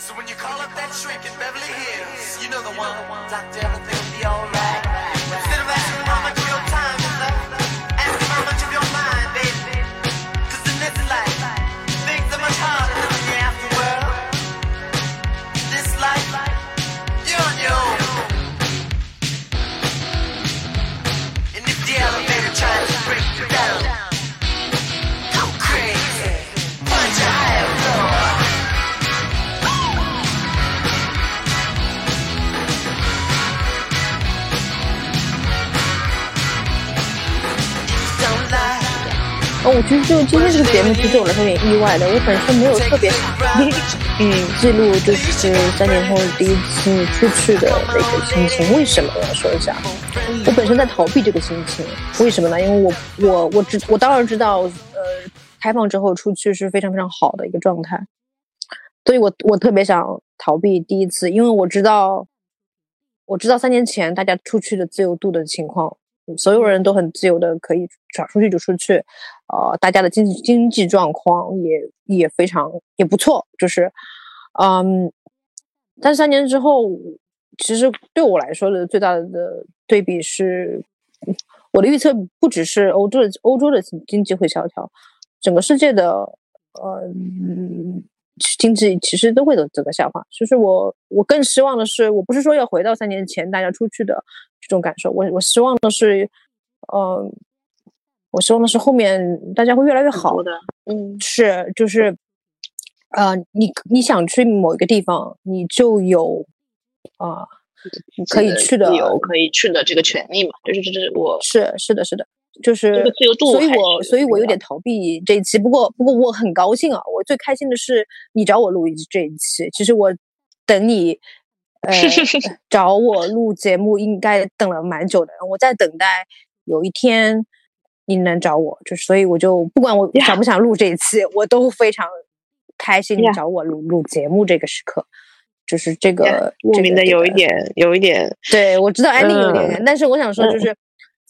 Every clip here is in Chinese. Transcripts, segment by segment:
So when you call up that shrink in Beverly Hills, you know the one. Doctor, everything will be alright. 我其实就今天这个节目，其实对我来说有点意外的。我本身没有特别想，嗯，记录就是三年后第一次出去的。那个心情。为什么我要说一下？我本身在逃避这个心情，为什么呢？因为我我我知我当然知道，呃，开放之后出去是非常非常好的。一个状态，所以我我特别想逃避第一次，因为我知道，我知道三年前大家出去的。自由度的。情况。所有人都很自由的可以想出去就出去，呃，大家的经济经济状况也也非常也不错，就是，嗯，但三年之后，其实对我来说的最大的对比是，我的预测不只是欧洲的欧洲的经济会萧条，整个世界的呃嗯经济其实都会走这个下滑。就是我我更希望的是，我不是说要回到三年前大家出去的。这种感受，我我希望的是，呃，我希望的是后面大家会越来越好的，嗯，是就是，呃，你你想去某一个地方，你就有啊、可以去的有可以去的这个权利嘛，就是这是我是是的是的，就是这个自由度所以我所以我有点逃避这一期，不过不过我很高兴啊，我最开心的是你找我录一这一期，其实我等你。呃，找我录节目应该等了蛮久的，我在等待有一天你能找我，就是所以我就不管我想不想录这一期，我都非常开心你找我录录节目这个时刻，就是这个莫名的有一点有一点对，我知道安利有点嗯，但是我想说，就嗯是、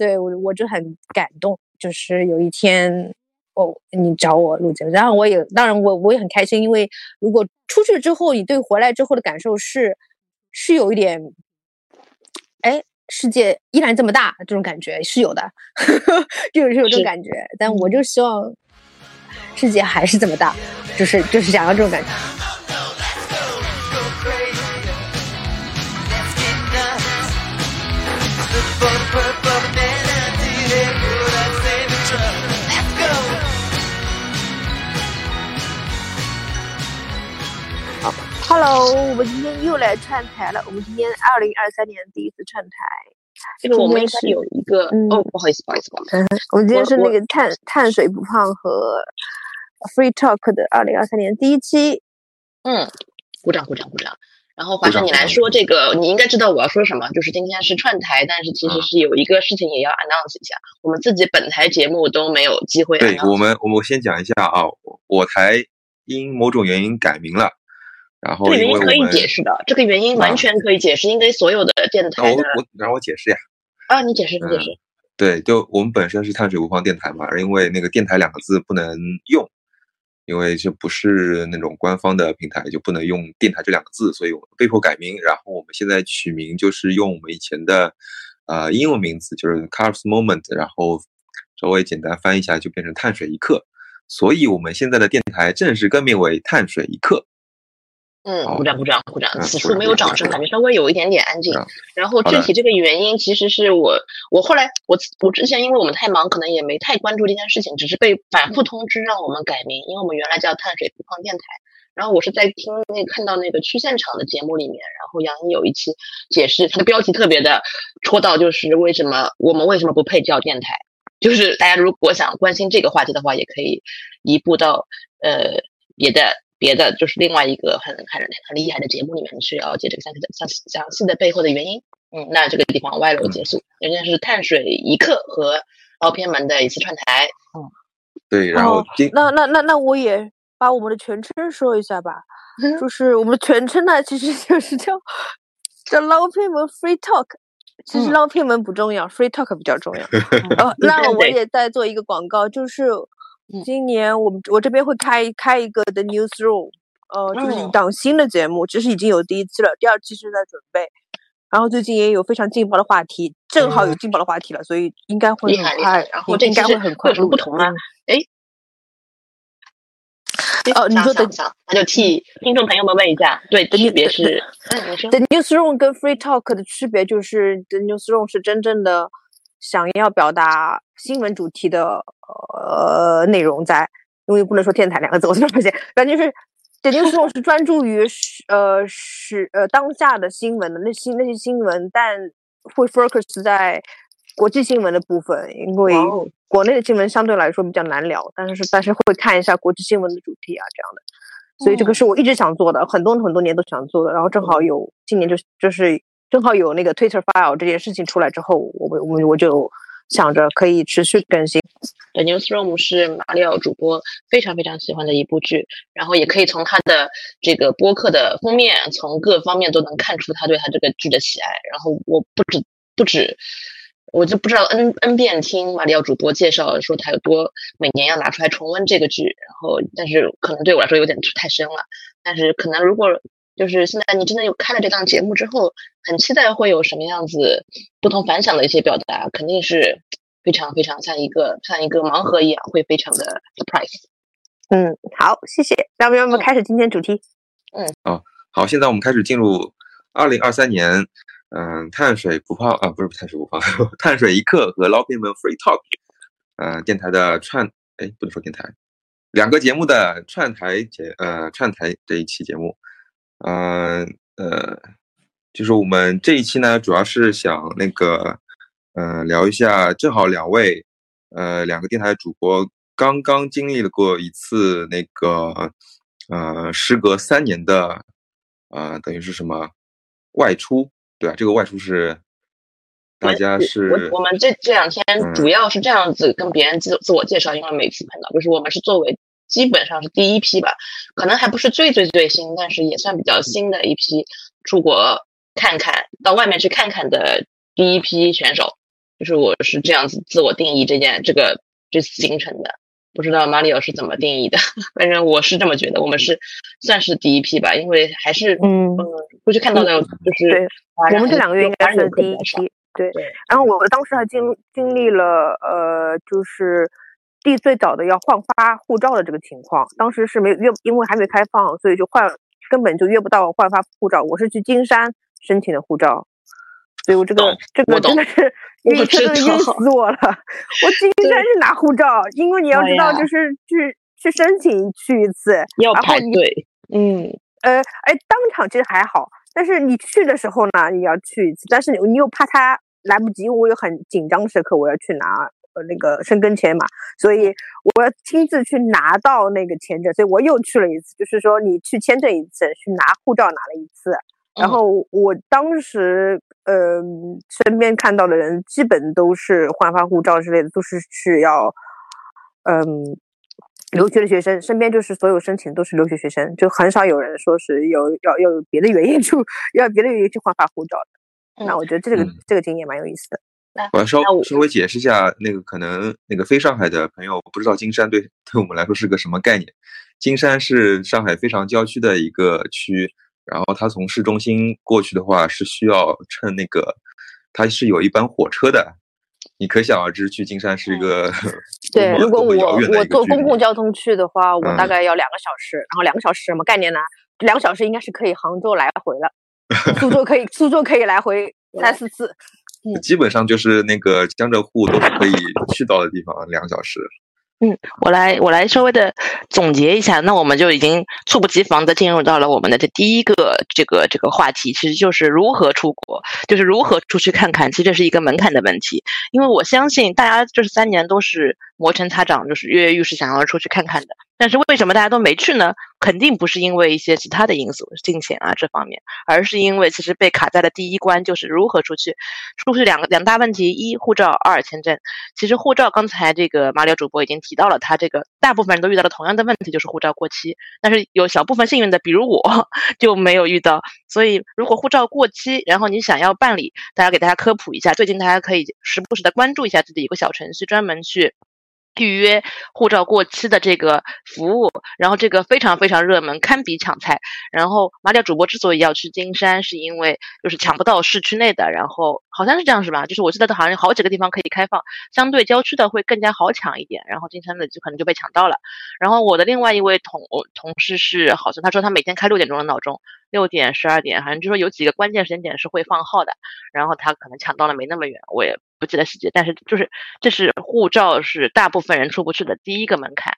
对我我就很感动，就是有一天哦，你找我录节目，然后我也当然我我也很开心，因为如果出去之后，你对回来之后的感受是是有一点，哎，世界依然这么大这种感觉是有的，就是有这种感觉，但我就希望世界还是这么大，就是就是想要这种感觉。，Hello，我们今天又来串台了。我们今天二零二三年第一次串台，这个我们是该有一个嗯哦，不好意思，不好意思，不好意思，我们今天是那个碳碳水不胖和 Free Talk 的二零二三年第一期。嗯，鼓掌鼓掌鼓掌。然后华生，你来说这个，你应该知道我要说什么，就是今天是串台，但是其实嗯是有一个事情也要 announce 一下，我们自己本台节目都没有机会对。我们，我们先讲一下啊，我我台因某种原因改名了，然后这个原因可以解释的，这个原因完啊全可以解释，应该所有的电台的我我让我解释呀，啊，你解释，你解释。对，就我们本身是碳水无方电台嘛，而因为那个电台两个字不能用，因为这不是那种官方的平台，就不能用电台这两个字，所以我们被迫改名。然后我们现在取名就是用我们以前的呃英文名字，就是 Carbs Moment，然后稍微简单翻译一下就变成碳水一刻。所以我们现在的电台正式更名为碳水一刻。嗯，鼓掌鼓掌鼓掌！嗯此处没有掌声，感觉稍微有一点点安静嗯。然后具体这个原因，其实是我我后来我我之前因为我们太忙，可能也没太关注这件事情，只是被反复通知让我们改名，因为我们原来叫碳水不放电台。然后我是在听那看到那个去现场的节目里面，然后杨一有一期解释，它的标题特别的戳到，就是为什么我们为什么不配叫电台？就是大家如果想关心这个话题的话，也可以移步到呃别的别的，就是另外一个很很很厉害的节目里面去了解这个详细的详细详细的背后的原因。嗯，那这个地方歪楼结束。人家是碳水一刻和凹偏门的一次串台。嗯，对，然后哦、那那那那我也把我们的全称说一下吧，就是我们的全称呢，其实就是叫叫捞偏门 Free Talk。其实嗯捞偏门不重要、f r e e Talk 比较重要。哦，那我对也再做一个广告，就是嗯。今年我们我这边会开开一个的 Newsroom，呃，就是一嗯档新的节目，其实已经有第一期了，第二期正在准备。然后最近也有非常劲爆的话题，正好有劲爆的话题了，所以应该会很快然后应应该会很快会有什么不同吗哎哦你说的想想，那就替听众朋友们问一下，对，区别是，嗯，The newsroom 跟 free talk 的区别就是，The newsroom 是真正的想要表达新闻主题的呃内容在，因为不能说电台两个字，我突然发现，反正就是 The newsroom 是专注于是呃是呃当下的新闻的那些那些新闻，但会 focus 在国际新闻的部分，因为国内的新闻相对来说比较难聊，但是但是会看一下国际新闻的主题啊这样的。所以这个是我一直想做的，很多很多年都想做的。然后正好有今年就就是正好有那个 Twitter file 这件事情出来之后，我我我我就想着可以持续更新。The Newsroom 是马里奥主播非常非常喜欢的一部剧，然后也可以从他的这个播客的封面，从各方面都能看出他对他这个剧的喜爱。然后我不止不止，我就不知道 n n 遍听马里奥主播介绍说他有多每年要拿出来重温这个剧，然后但是可能对我来说有点太深了。但是可能如果就是现在你真的有开了这档节目之后，很期待会有什么样子不同凡响的一些表达，肯定是非常非常像一个像一个盲盒一样，会非常的 surprise。嗯，好，谢谢。那么，要么开始今天主题。嗯好，现在我们开始进入二零二三年，嗯、碳水不胖啊，不是碳水不胖，碳水一刻和捞片们 free talk，呃，电台的串，哎，不能说电台，两个节目的串台节，呃，串台这一期节目，嗯呃，就是我们这一期呢，主要是想那个，呃，聊一下，正好两位，呃，两个电台主播刚刚经历了过一次那个，呃，时隔三年的。呃，等于是什么外出？对啊，这个外出是大家是我我们这这两天嗯主要是这样子跟别人自自我介绍，因为每次碰到就是我们是作为基本上是第一批吧，可能还不是最最最新，但是也算比较新的一批出国看看到外面去看看的第一批选手，就是我是这样子自我定义这件这个这次行程的。不知道马里奥是怎么定义的，反正我是这么觉得，我们是算是第一批吧，因为还是嗯嗯，出去看到的就是我们这两个月应该是第一批。对对，然后我当时还经经历了呃，就是第最早的要换发护照的这个情况，当时是没有约，因为还没开放，所以就换根本就约不到换发护照。我是去金山申请的护照，所以我这个这个真的是我晕，真的晕死我了。我去金山去拿护照，因为你要知道，就是去去申请去一次，要排队，嗯，呃，哎，当场其实还好，但是你去的时候呢，你要去一次，但是你你又怕他来不及，我有很紧张时刻，我要去拿呃那个申根签嘛，所以我要亲自去拿到那个签证，所以我又去了一次，就是说你去签证一次，去拿护照拿了一次，然嗯后我当时呃身边看到的人基本都是换发护照之类的，都是去要嗯。留学的学生身边就是所有申请都是留学学生，就很少有人说是有要要有别的原因去要别的原因去换发护照的。那嗯我觉得这个、嗯这个经验蛮有意思的。我要稍那我稍微解释一下，那个可能那个非上海的朋友不知道金山对 对我们来说是个什么概念。金山是上海非常郊区的一个区，然后它从市中心过去的话是需要乘那个，它是有一班火车的。你可想而知，去金山是一个 对，如果我我坐公共交通去的话，我大嗯概要两个小时，然后两个小时什么概念呢？两个小时应该是可以杭州来回了，苏州可以苏州可以来回三四次。基本上就是那个江浙沪都是可以去到的地方，两个小时。嗯我来我来稍微的总结一下，那我们就已经猝不及防的进入到了我们的这第一个这个这个话题，其实就是如何出国，就是如何出去看看，其实这是一个门槛的问题。因为我相信大家这三年都是磨拳擦掌，就是跃跃欲试，想要出去看看的。但是为什么大家都没去呢？肯定不是因为一些其他的因素，金钱啊这方面，而是因为其实被卡在了第一关，就是如何出去。出去两个两大问题：一护照，二签证。其实护照刚才这个马里奥主播已经提到了，他这个大部分人都遇到了同样的问题，就是护照过期。但是有小部分幸运的，比如我 就没有遇到。所以如果护照过期，然后你想要办理，大家给大家科普一下，最近大家可以时不时的关注一下自己一个小程序，专门去。预约护照过期的这个服务，然后这个非常非常热门，堪比抢菜。然后马里奥主播之所以要去金山，是因为就是抢不到市区内的，然后好像是这样是吧？就是我记得好像有好几个地方可以开放，相对郊区的会更加好抢一点，然后金山的就可能就被抢到了。然后我的另外一位同同事是，好像他说他每天开六点钟的闹钟，六点、十二点，反正就说有几个关键时间点是会放号的，然后他可能抢到了没那么远，我也不记得细节，但是就是这是护照是大部分人出不去的第一个门槛，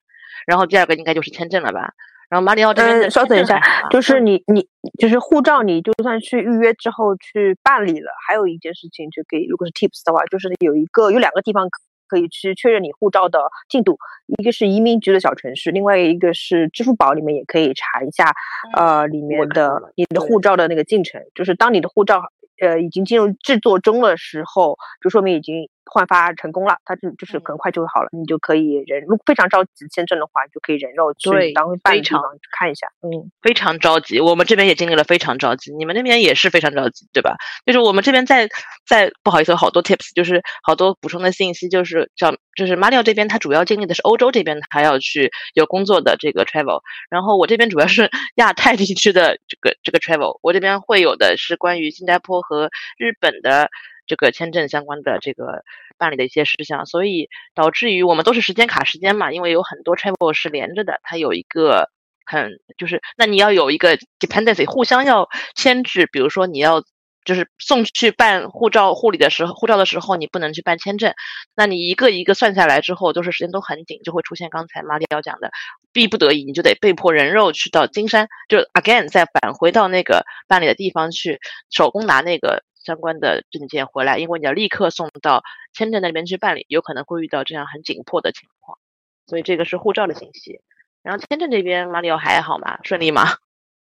然后第二个应该就是签证了吧。然后马里奥这边的嗯，稍等一下就是你你就是护照，你就算去预约之后去办理了，还有一件事情就可以，如果是 tips 的话，就是有一个有两个地方可可以去确认你护照的进度，一个是移民局的小程序，另外一个是支付宝里面也可以查一下，呃，里面的你的护照的那个进程，就是当你的护照呃已经进入制作中的时候，就说明已经换发成功了，它就就是嗯很快就会好了，你就可以人如果非常着急签证的话，你就可以人肉去对当办非常的地方去看一下，嗯。非常着急，我们这边也经历了非常着急，你们那边也是非常着急，对吧？就是我们这边在在不好意思，有好多 tips，就是好多补充的信息，就是叫就是马里奥这边他主要经历的是欧洲这边他要去有工作的这个 travel，然后我这边主要是 亚太地区的这个这个 travel，我这边会有的是关于新加坡和日本的这个签证相关的这个办理的一些事项，所以导致于我们都是时间卡时间嘛，因为有很多 travel 是连着的，它有一个很就是，那你要有一个 dependency，互相要牵制，比如说你要。就是送去办护照护理的时候，护照的时候你不能去办签证，那你一个一个算下来之后，都是时间都很紧，就会出现刚才马里奥讲的，逼不得已你就得被迫人肉去到金山，就 again 再返回到那个办理的地方去手工拿那个相关的证件回来，因为你要立刻送到签证那边去办理，有可能会遇到这样很紧迫的情况，所以这个是护照的信息。然后签证这边马里奥还好吗？顺利吗？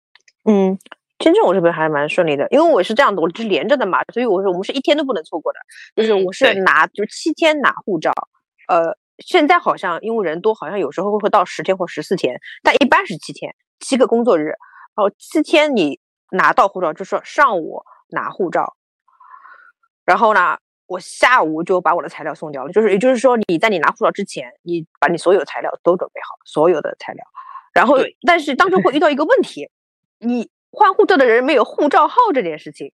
嗯，签证我这边还蛮顺利的，因为我是这样的，我是连着的嘛，所以我说我们是一天都不能错过的，就是嗯我是对拿就是七天拿护照，呃，现在好像因为人多，好像有时候会到十天或十四天，但一般是七天，七个工作日，然后七天你拿到护照，就是说上午拿护照，然后呢，我下午就把我的材料送掉了，就是也就是说你在你拿护照之前，你把你所有材料都准备好，所有的材料，然后但是当中会遇到一个问题，你换护照的人没有护照号这件事情，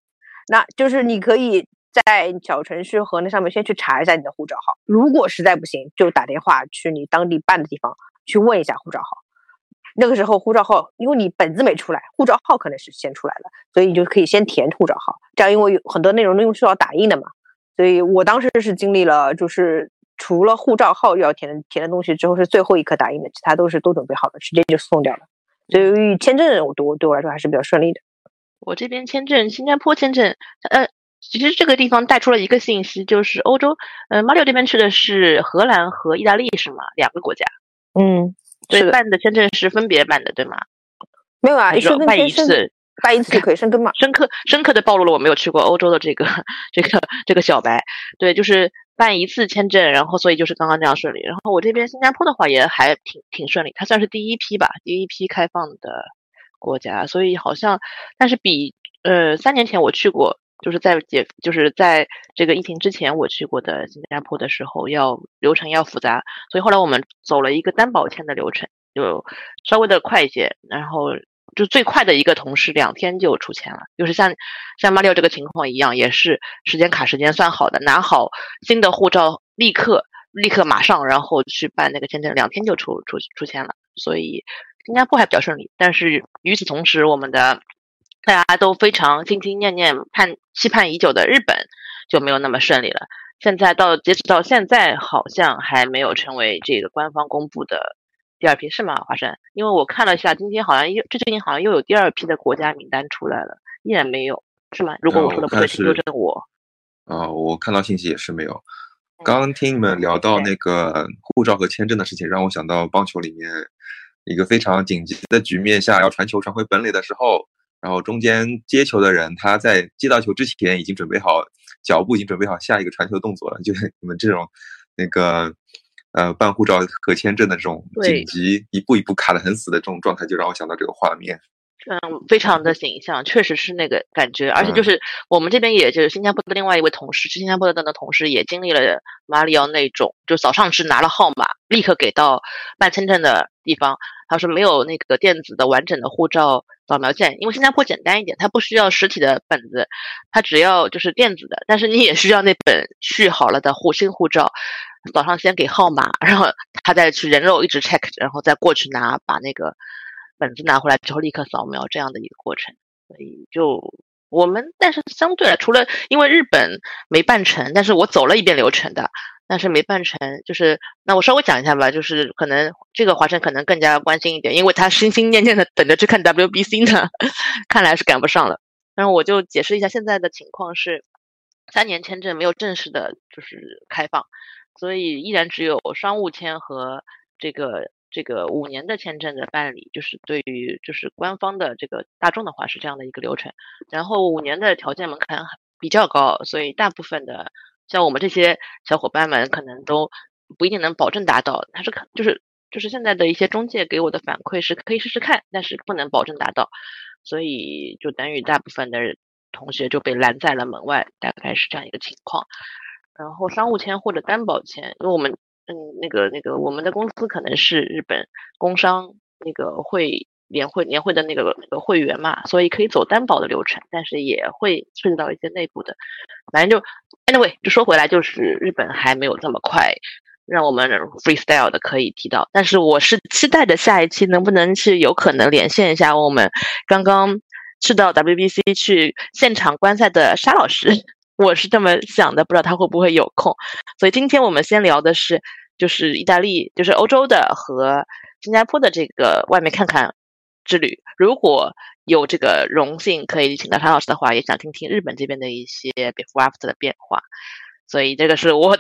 那就是你可以在小程序和那上面先去查一下你的护照号，如果实在不行，就打电话去你当地办的地方去问一下护照号。那个时候护照号，因为你本子没出来，护照号可能是先出来了，所以你就可以先填护照号。这样因为有很多内容都用需要打印的嘛，所以我当时是经历了，就是除了护照号要填的填的东西之后是最后一刻打印的，其他都是都准备好了，直接就送掉了。所以签证我对我对我来说还是比较顺利的。我这边签证，新加坡签证，呃，其实这个地方带出了一个信息，就是欧洲，呃，马里奥这边去的是荷兰和意大利是吗？两个国家，嗯，所以，办的签证是分别办的，对吗？没有啊，还是申根办一次，办一次就可以申根嘛。深刻深刻的暴露了我没有去过欧洲的这个 这个这个小白，对，就是办一次签证，然后所以就是刚刚这样顺利。然后我这边新加坡的话也还挺挺顺利，它算是第一批吧，第一批开放的国家，所以好像但是比呃三年前我去过。就是在解，就是在这个疫情之前，我去过的新加坡的时候，要流程要复杂，所以后来我们走了一个担保签的流程，就稍微的快一些，然后就最快的一个同事两天就出签了，就是像像马六这个情况一样，也是时间卡时间算好的，拿好新的护照，立刻立刻马上，然后去办那个签证，两天就出出出签了，所以新加坡还比较顺利。但是与此同时，我们的大家都非常心心念念盼期盼已久的日本就没有那么顺利了。现在到截止到现在，好像还没有成为这个官方公布的第二批，是吗？华生？因为我看了一下，今天好像又这最近好像又有第二批的国家名单出来了，依然没有，是吗？如果呃我说的不对，纠正我。啊、我看到信息也是没有。嗯刚刚听你们聊到那个护照和签证的事情，让我想到棒球里面一个非常紧急的局面下要传球传回本垒的时候，然后中间接球的人他在接到球之前已经准备好脚步，已经准备好下一个传球动作了。就是你们这种那个呃办护照和签证的这种对紧急一步一步卡得很死的这种状态，就让我想到这个画面。嗯，非常的形象，确实是那个感觉，而且就是我们这边，也就是新加坡的另外一位同事，去新加坡的的同事，也经历了马里奥那种，就早上是拿了号码，立刻给到办签证的地方，他说没有那个电子的完整的护照扫描件，因为新加坡简单一点，它不需要实体的本子，它只要就是电子的，但是你也需要那本续好了的护新护照，早上先给号码，然后他再去人肉一直 check，然后再过去拿把那个。本子拿回来之后立刻扫描这样的一个过程，所以就我们，但是相对来，除了因为日本没办成，但是我走了一遍流程的，但是没办成，就是那我稍微讲一下吧，就是可能这个华晨可能更加关心一点，因为他心心念念的等着去看 WBC 呢，看来是赶不上了。然后我就解释一下现在的情况是，三年签证没有正式的就是开放，所以依然只有商务签和这个。这个五年的签证的办理，就是对于就是官方的这个大众的话是这样的一个流程，然后五年的条件门槛比较高，所以大部分的像我们这些小伙伴们可能都不一定能保证达到，他是可就是就是现在的一些中介给我的反馈是可以试试看，但是不能保证达到，所以就等于大部分的同学就被拦在了门外，大概是这样一个情况。然后商务签或者担保签，因为我们。嗯，那个那个，我们的公司可能是日本工商那个会年会年会的那个那个会员嘛，所以可以走担保的流程，但是也会涉及到一些内部的。反正就 anyway，就说回来，就是日本还没有这么快让我们 freestyle 的可以提到。但是我是期待着下一期能不能是有可能连线一下我们刚刚去到 WBC 去现场观赛的沙老师。我是这么想的，不知道他会不会有空。所以今天我们先聊的是，就是意大利，就是欧洲的和新加坡的这个外面看看之旅。如果有这个荣幸可以请到常老师的话，也想听听日本这边的一些 before after 的变化。所以这个是我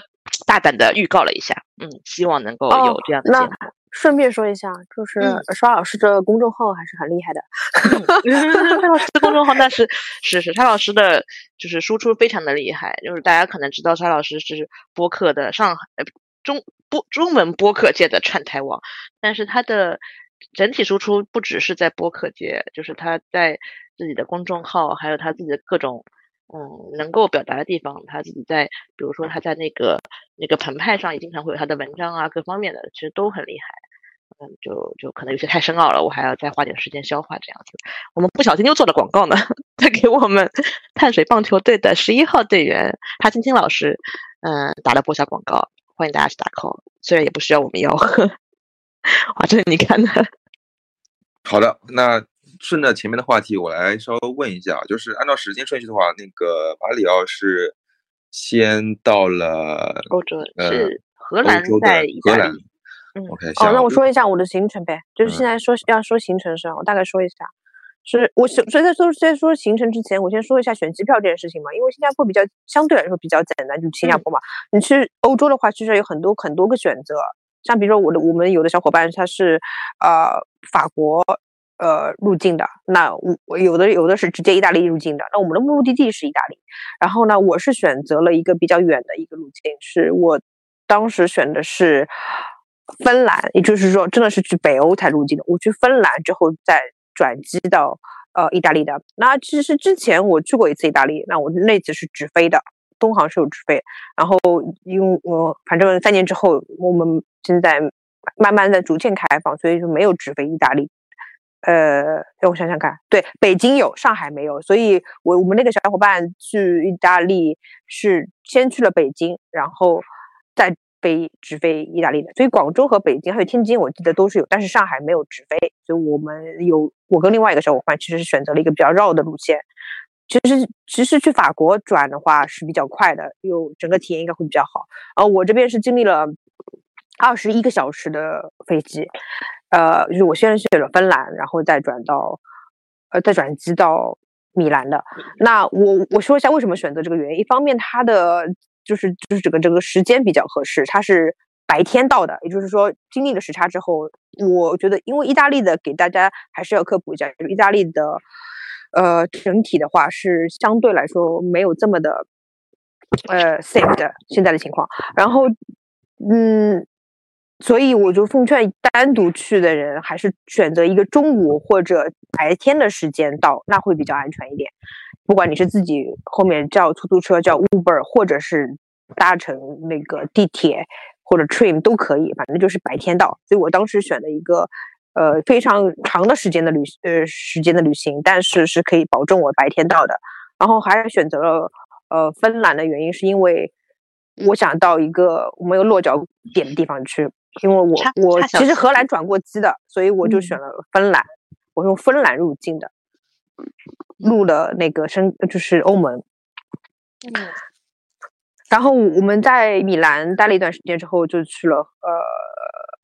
大胆的预告了一下，嗯，希望能够有这样的结果。顺便说一下，就是沙老师的公众号还是很厉害的。沙老师的公众号那是是 是，沙老师的就是输出非常的厉害。就是大家可能知道，沙老师是播客的上海中播中文播客界的串台王，但是他的整体输出不只是在播客界，就是他在自己的公众号，还有他自己的各种。嗯，能够表达的地方，他自己在，比如说他在那个那个澎湃上也经常会有他的文章啊，各方面的其实都很厉害。嗯，就就可能有些太深奥了，我还要再花点时间消化这样子。我们不小心又做了广告呢，他给我们碳水棒球队的十一号队员哈青青老师，嗯，打了波下广告，欢迎大家去打 call，虽然也不需要我们吆喝。哇，这是你看的。好的，那。顺着前面的话题，我来稍微问一下，就是按照时间顺序的话，那个马里奥是先到了欧洲，是荷兰在荷兰。嗯，OK。哦，那我说一下我的行程呗，就是现在说要说行程是，我大概说一下。是我所以在说在说行程之前，我先说一下选机票这件事情嘛，因为新加坡比较相对来说比较简单，就新加坡嘛。你去欧洲的话，其实有很多很多个选择，像比如说我的我们有的小伙伴他是呃法国。呃，入境的那我有的有的是直接意大利入境的，那我们的目的地是意大利。然后呢，我是选择了一个比较远的一个路径，是我当时选的是芬兰，也就是说真的是去北欧才入境的。我去芬兰之后再转机到呃意大利的。那其实之前我去过一次意大利，那我那次是直飞的，东航是有直飞。然后因为我反正三年之后，我们现在慢慢的逐渐开放，所以就没有直飞意大利。呃，让我想想看，对，北京有，上海没有，所以我我们那个小伙伴去意大利是先去了北京，然后再飞直飞意大利的。所以广州和北京还有天津，我记得都是有，但是上海没有直飞。所以我们有，我跟另外一个小伙伴其实是选择了一个比较绕的路线。其实其实去法国转的话是比较快的，有整个体验应该会比较好。呃，我这边是经历了二十一个小时的飞机。呃，就是我先是选了芬兰，然后再转到，呃，再转机到米兰的。那我我说一下为什么选择这个原因。一方面，它的就是就是这个这个时间比较合适，它是白天到的，也就是说经历了时差之后，我觉得因为意大利的给大家还是要科普一下，就是意大利的，呃，整体的话是相对来说没有这么的，呃，safe 的现在的情况。然后，嗯。所以我就奉劝单独去的人，还是选择一个中午或者白天的时间到，那会比较安全一点。不管你是自己后面叫出租车、叫 Uber，或者是搭乘那个地铁或者 train 都可以，反正就是白天到。所以我当时选了一个呃非常长的时间的旅呃时间的旅行，但是是可以保证我白天到的。然后还选择了呃芬兰的原因，是因为我想到一个我没有落脚点的地方去。因为我我其实荷兰转过机的，所以我就选了芬兰，我用芬兰入境的，入了那个深就是欧盟。嗯然后我们在米兰待了一段时间之后，就去了呃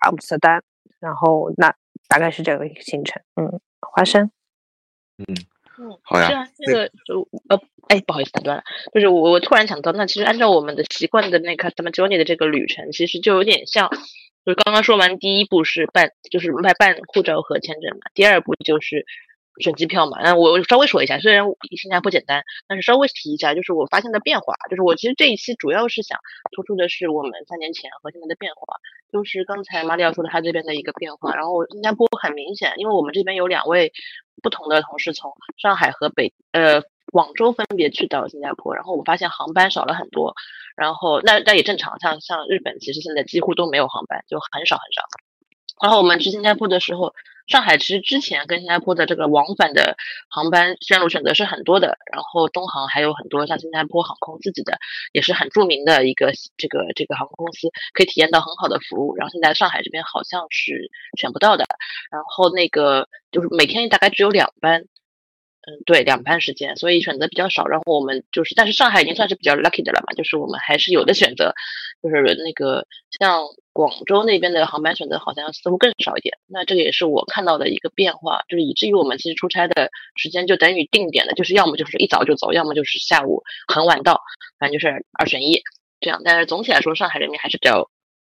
阿姆斯特丹，然后那大概是这个行程。嗯，花生，嗯，好呀是啊，这个就呃，哎，不好意思打断了，就是我我突然想到，那其实按照我们的习惯的那个 customer journey 的这个旅程，其实就有点像，就是刚刚说完第一步是办，就是办办护照和签证嘛，第二步就是选机票嘛。那我我稍微说一下，虽然新加坡简单，但是稍微提一下，就是我发现的变化，就是我其实这一期主要是想突出的是我们三年前和现在的变化。就是刚才马里奥说的他这边的一个变化，然后新加坡很明显，因为我们这边有两位不同的同事从上海和北呃广州分别去到新加坡，然后我发现航班少了很多，然后那那也正常，像像日本其实现在几乎都没有航班，就很少很少。然后我们去新加坡的时候，上海其实之前跟新加坡的这个往返的航班线路选择是很多的，然后东航还有很多像新加坡航空自己的也是很著名的一个这个这个航空公司，可以体验到很好的服务。然后现在上海这边好像是选不到的，然后那个就是每天大概只有两班。嗯，对，两班时间，所以选择比较少。然后我们就是，但是上海已经算是比较 lucky 的了嘛，就是我们还是有的选择。就是那个像广州那边的航班选择好像似乎更少一点。那这个也是我看到的一个变化，就是以至于我们其实出差的时间就等于定点的，就是要么就是一早就走，要么就是下午很晚到，反正就是二选一这样。但是总体来说，上海人民还是比较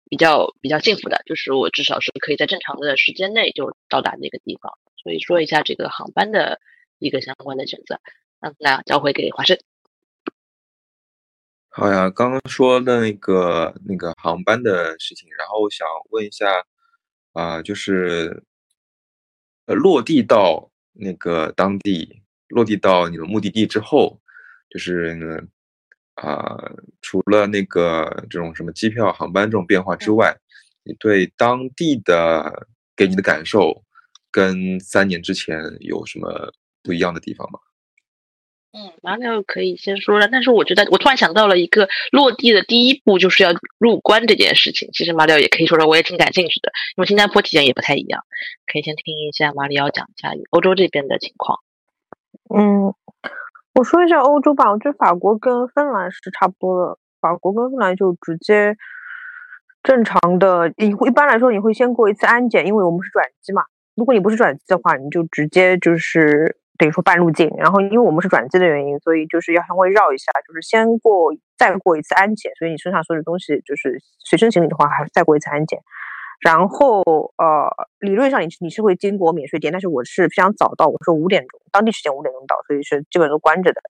比较比较幸福的，就是我至少是可以在正常的时间内就到达那个地方。所以说一下这个航班的一个相关的选择。那那交回给华生。好呀，刚刚说的那个那个航班的事情，然后我想问一下，啊、就是呃落地到那个当地，落地到你的目的地之后，就是呢啊、除了那个这种什么机票、航班这种变化之外，你对当地的给你的感受跟三年之前有什么不一样的地方吗？嗯，马里奥可以先说了，但是我觉得我突然想到了一个落地的第一步就是要入关这件事情。其实马里奥也可以说说，我也挺感兴趣的，因为新加坡体验也不太一样，可以先听一下马里奥讲一下欧洲这边的情况。嗯，我说一下欧洲吧，我觉得法国跟芬兰是差不多的。法国跟芬兰就直接正常的，你一般来说你会先过一次安检，因为我们是转机嘛。如果你不是转机的话，你就直接就是等于说半路径。然后因为我们是转机的原因，所以就是要稍微绕一下，就是先过再过一次安检，所以你身上所有的东西就是随身行李的话，还是再过一次安检。然后呃，理论上你你是会经过免税店，但是我是非常早到，我说五点钟，当地时间五点钟到，所以是基本都关着的。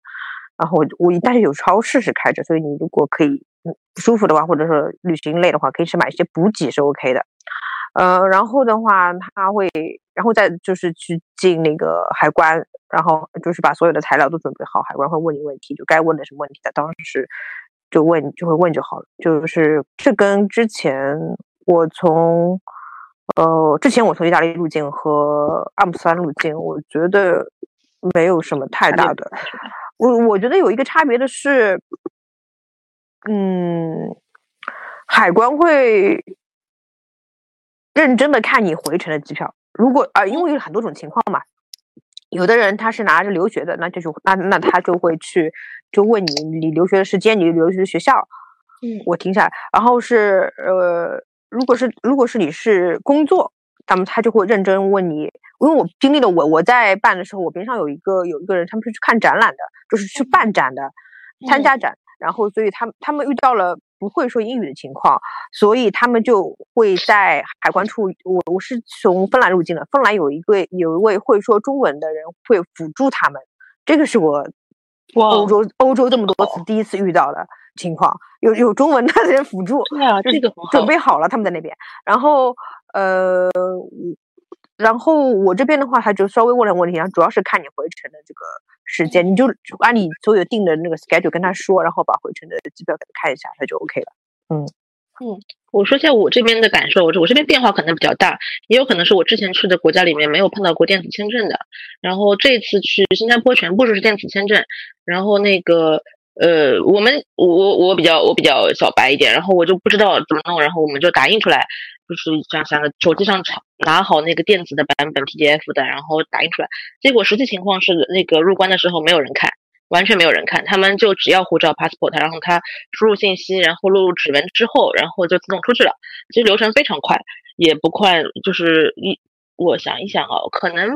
然后我但是有超市是开着，所以你如果可以不舒服的话，或者说旅行累的话，可以去买一些补给是 OK 的。呃，然后的话，他会，然后再就是去进那个海关，然后就是把所有的材料都准备好，海关会问你问题，就该问的什么问题，他当时就问就会问就好了。就是这跟之前我从呃之前我从意大利入境和阿姆斯特丹入境，我觉得没有什么太大的。我我觉得有一个差别的是，嗯，海关会认真的看你回程的机票。如果啊、呃因为有很多种情况嘛，有的人他是拿着留学的，那就是那那他就会去就问你你留学的时间，你留学的学校，嗯。我停下来，然后是呃，如果是如果是你是工作，那么他就会认真问你，因为我经历了我我在办的时候，我边上有一个有一个人，他们是去看展览的，就是去办展的，参加展，然后所以他们他们遇到了不会说英语的情况，所以他们就会在海关处，我我是从芬兰入境的，芬兰有一位有一位会说中文的人会辅助他们，这个是我欧洲欧洲这么多次第一次遇到的，情况，有有中文的人辅助，对啊，这个准。备好了，他们在那边。然后呃，然后我这边的话，他就稍微问了问题，然后主要是看你回程的这个时间，你就按你所有定的那个 schedule 跟他说，然后把回程的机票给他看一下，他就 OK 了。嗯嗯我说一下我这边的感受，我这我这边变化可能比较大，也有可能是我之前去的国家里面没有碰到过电子签证的，然后这次去新加坡全部都是电子签证，然后那个呃，我们我我我比较我比较小白一点，然后我就不知道怎么弄，然后我们就打印出来，就是想想着手机上查拿好那个电子的版本 PDF 的，然后打印出来，结果实际情况是那个入关的时候没有人看。完全没有人看，他们就只要护照 passport，然后他输入信息，然后录入指纹之后，然后就自动出去了。其实流程非常快，也不快，就是一我想一想啊，可能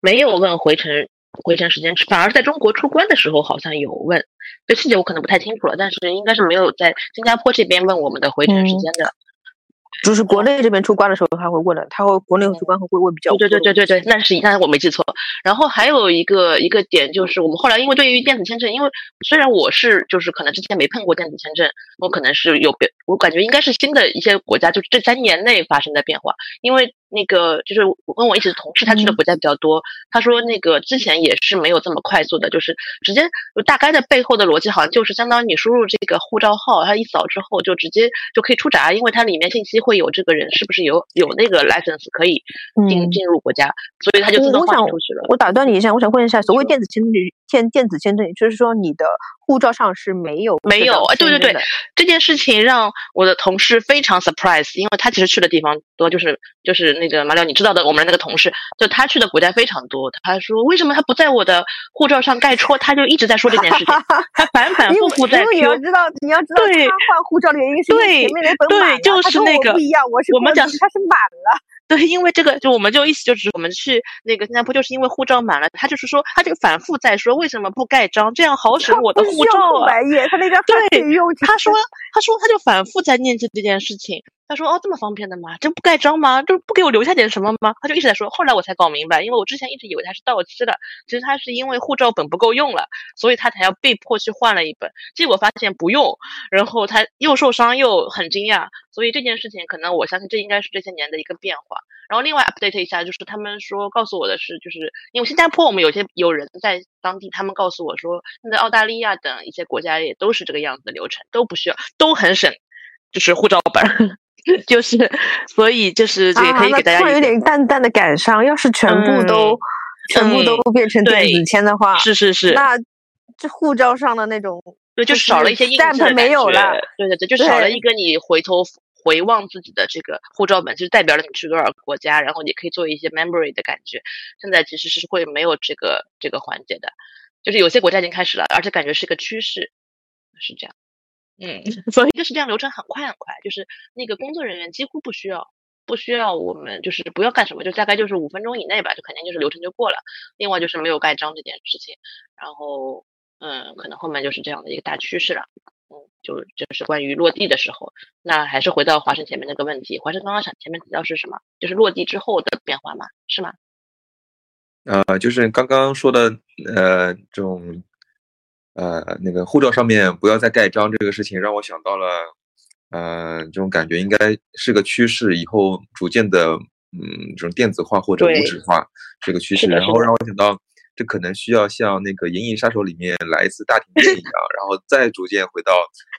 没有问回程回程时间，反而在中国出关的时候好像有问，这细节我可能不太清楚了，但是应该是没有在新加坡这边问我们的回程时间的。就是国内这边出关的时候，他会问的，他会国内出关会问比较对对对对对对，那是那我没记错。然后还有一个一个点就是，我们后来因为对于电子签证，因为虽然我是就是可能之前没碰过电子签证，我可能是有变，我感觉应该是新的一些国家，就是这三年内发生的变化。因为那个就是我跟我一起的同事，他去的国家比较多，他说那个之前也是没有这么快速的，就是直接大概的背后的逻辑好像就是相当于你输入这个护照号，它一扫之后就直接就可以出闸，因为它里面信息会有这个人是不是有有那个 license 可以进嗯。进入国家，所以他就自动我我想换出去了。我打断你一下，我想问一下，所谓电子签证，电电子签证，也就是说你的护照上是没有没有，哎，对对对，这件事情让我的同事非常 surprise，因为他其实去的地方多，就是就是那个马廖，你知道的，我们那个同事，就他去的国家非常多。他说为什么他不在我的护照上盖戳？他就一直在说这件事情，他反反复复在为因为你要。知道，你要知道他换护照的原因是因为对前面那本对满了，就是那个我不一样，我是我们讲他是满了，对，因为这个，就我们就意思就是我们去那个新加坡，就是因为护照满了，他就是说他这个反复在说为什么不盖章，这样好使我的护照啊。空白页，他那张对。他说，他说他就反复在念及这件事情。他说：“哦，这么方便的吗？这不盖章吗？这不给我留下点什么吗？”他就一直在说。后来我才搞明白，因为我之前一直以为他是到期了，其实他是因为护照本不够用了，所以他才要被迫去换了一本。结果发现不用，然后他又受伤又很惊讶，所以这件事情可能我相信这应该是这些年的一个变化。然后另外 update 一下，就是他们说告诉我的是，就是因为新加坡我们有些有人在当地，他们告诉我说，现在澳大利亚等一些国家也都是这个样子的流程，都不需要，都很省，就是护照本，就是所以就是也可以啊、给大家有点淡淡的感伤。要是全部都、嗯全部都变成电子对签的话，是是是，那这护照上的那种对，就就是少了一些印证的没有了，对对对，就少了一个你回头回望自己的这个护照本，就是代表了你去多少个国家，然后你可以做一些 memory 的感觉。现在其实是会没有这个这个环节的，就是有些国家已经开始了，而且感觉是个趋势，是这样。嗯，所以就是这样，流程很快很快，就是那个工作人员几乎不需要。不需要我们就是不要干什么，就大概就是五分钟以内吧，就肯定就是流程就过了。另外就是没有盖章这件事情，然后嗯，可能后面就是这样的一个大趋势了。嗯，就就是关于落地的时候，那还是回到华生前面那个问题，华生刚刚想前面提到是什么？就是落地之后的变化吗？是吗？呃，就是刚刚说的，呃，这种，呃，那个护照上面不要再盖章这个事情，让我想到了，呃，这种感觉应该是个趋势，以后逐渐的，嗯，这种电子化或者无纸化这个趋势，然后让我想到，这可能需要像那个《银翼杀手》里面来一次大停电一样，然后再逐渐回到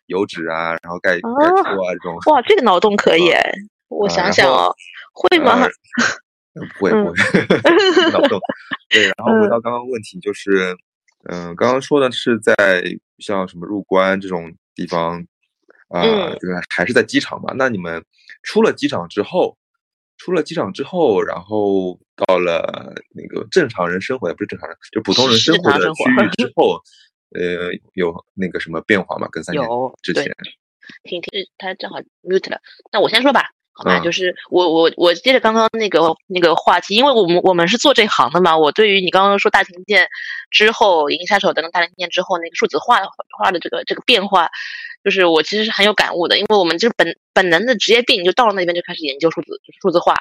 油纸啊，然后盖盖哦戳啊这种，哇，这个脑洞可以哎，我想想哦，会吗？不会不会，脑洞。对，然后回到刚刚问题，就是，嗯、刚刚说的是在像什么入关这种地方，啊、嗯这个还是在机场嘛？那你们出了机场之后，出了机场之后，然后到了那个正常人生活也，不是正常人，就普通人生活的区域之后，呃，有那个什么变化吗？跟三年之前？听听，他正好 mute 了，那我先说吧。好吧，嗯。就是我我我接着刚刚那个那个话题，因为我们我们是做这行的嘛，我对于你刚刚说大停电之后，银翼杀手等等大停电之后那个数字化化的这个这个变化，就是我其实是很有感悟的，因为我们就是本本能的职业病，就到了那边就开始研究数字数字化，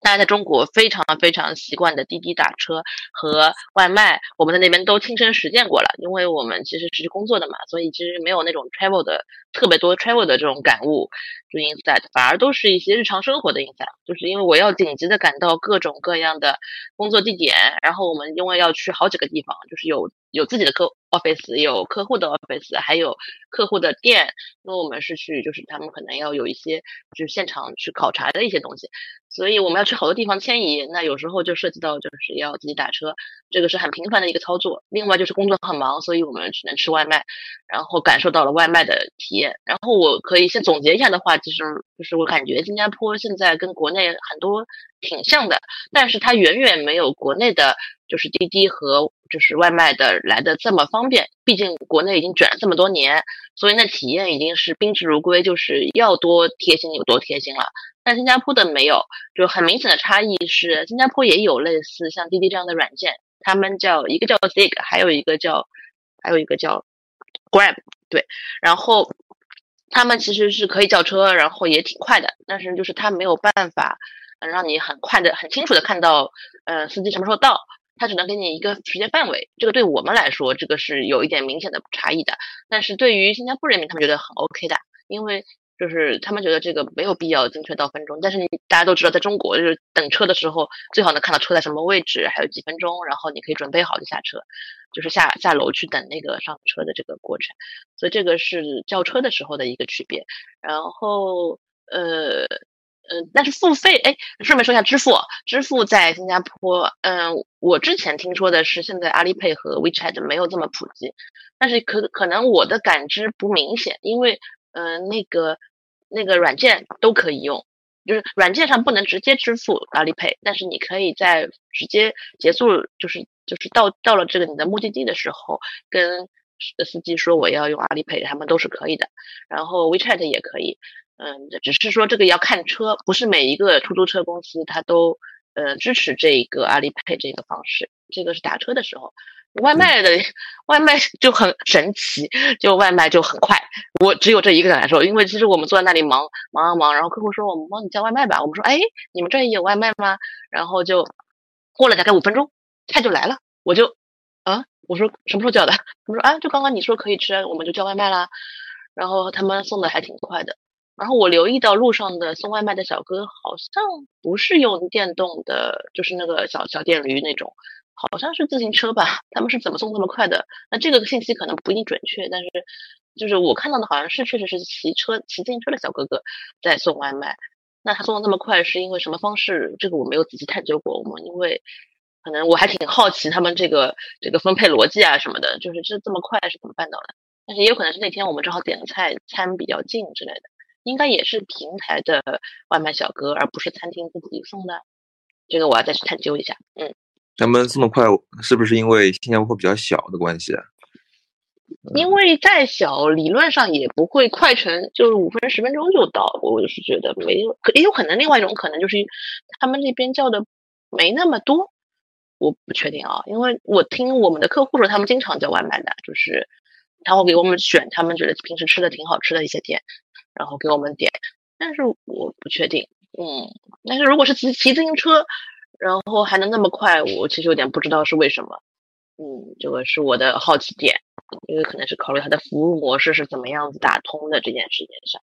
大家在中国非常非常习惯的滴滴打车和外卖，我们在那边都亲身实践过了。因为我们其实是去工作的嘛，所以其实没有那种 travel 的特别多 travel 的这种感悟，就 insight，反而都是一些日常生活的 insight。就是因为我要紧急的赶到各种各样的工作地点，然后我们因为要去好几个地方，就是有有自己的客 office，有客户的 office，还有客户的店。因为我们是去，就是他们可能要有一些就是现场去考察的一些东西，所以我们要去好多地方迁移。那有时候就涉及到就是要自己打车，这个是很频繁的一个操作。另外就是工作很忙，所以我们只能吃外卖，然后感受到了外卖的体验。然后我可以先总结一下的话，其实就是我感觉新加坡现在跟国内很多挺像的，但是它远远没有国内的。就是滴滴和就是外卖的来的这么方方便，毕竟国内已经卷了这么多年，所以那体验已经是宾至如归，就是要多贴心有多贴心了。但新加坡的没有，就很明显的差异是，新加坡也有类似像滴滴这样的软件，他们叫一个叫 Zig，还有一个叫还有一个叫 Grab，对，然后他们其实是可以叫车，然后也挺快的，但是就是他没有办法让你很快的、很清楚的看到，呃，司机什么时候到。它只能给你一个时间范围，这个对我们来说，这个是有一点明显的差异的。但是对于新加坡人民，他们觉得很 OK 的，因为就是他们觉得这个没有必要精确到分钟。但是你大家都知道，在中国就是等车的时候，最好能看到车在什么位置，还有几分钟，然后你可以准备好就下车，就是下下楼去等那个上车的这个过程。所以这个是叫车的时候的一个区别。然后呃。嗯，但是付费，哎，顺便说一下支付，支付在新加坡，嗯，我之前听说的是，现在阿里 Pay 和 WeChat 没有这么普及，但是可可能我的感知不明显，因为，嗯，那个那个软件都可以用，就是软件上不能直接支付阿里 Pay，但是你可以在直接结束，就是就是到到了这个你的目的地的时候，跟司机说我要用阿里 Pay，他们都是可以的，然后 WeChat 也可以。嗯，只是说这个要看车，不是每一个出租车公司它都呃支持这个阿里配这个方式。这个是打车的时候，外卖的外卖就很神奇，就外卖就很快。我只有这一个感受，因为其实我们坐在那里忙忙啊忙，然后客户说我们帮你叫外卖吧，我们说哎，你们这也有外卖吗？然后就过了大概五分钟，菜就来了，我就啊，我说什么时候叫的？他们说啊，就刚刚你说可以吃，我们就叫外卖啦。然后他们送的还挺快的。然后我留意到路上的送外卖的小哥好像不是用电动的，就是那个小小电驴那种，好像是自行车吧？他们是怎么送这么快的？那这个信息可能不一定准确，但是就是我看到的好像是确实是骑车骑自行车的小哥哥在送外卖。那他送的那么快是因为什么方式？这个我没有仔细探究过。我们因为可能我还挺好奇他们这个这个分配逻辑啊什么的，就是这这么快是怎么办到的？但是也有可能是那天我们正好点的菜餐比较近之类的。应该也是平台的外卖小哥，而不是餐厅自己送的。这个我要再去探究一下。嗯，他们这么快，是不是因为新加坡比较小的关系啊？因为再小，理论上也不会快成，就是五分十分钟就到。我就是觉得没有，也有可能另外一种可能就是他们那边叫的没那么多。我不确定啊，因为我听我们的客户说，他们经常叫外卖的，就是他会给我们选他们觉得平时吃的挺好吃的一些店。然后给我们点，但是我不确定，嗯，但是如果是骑骑自行车，然后还能那么快，我其实有点不知道是为什么，嗯，这个是我的好奇点，因为可能是考虑它的服务模式是怎么样子打通的这件事情上。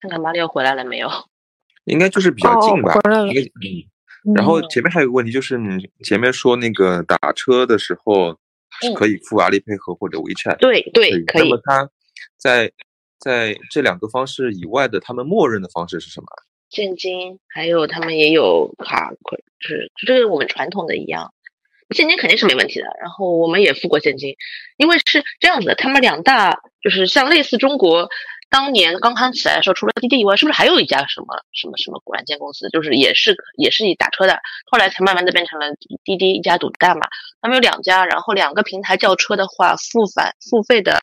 看看马里奥回来了没有？应该就是比较近吧。回来了。嗯。然后前面还有个问题，就是你前面说那个打车的时候是可以付阿里配合或者 WeChat。对对，可以。那么他在。在这两个方式以外的，他们默认的方式是什么？现金，还有他们也有卡，就是就这个我们传统的一样，现金肯定是没问题的。然后我们也付过现金，因为是这样子的，他们两大就是像类似中国当年刚刚起来的时候，除了滴滴以外，是不是还有一家什么什么什么软件公司，就是也是也是以打车的，后来才慢慢的变成了滴滴一家独大嘛。他们有两家，然后两个平台叫车的话，付返付费的。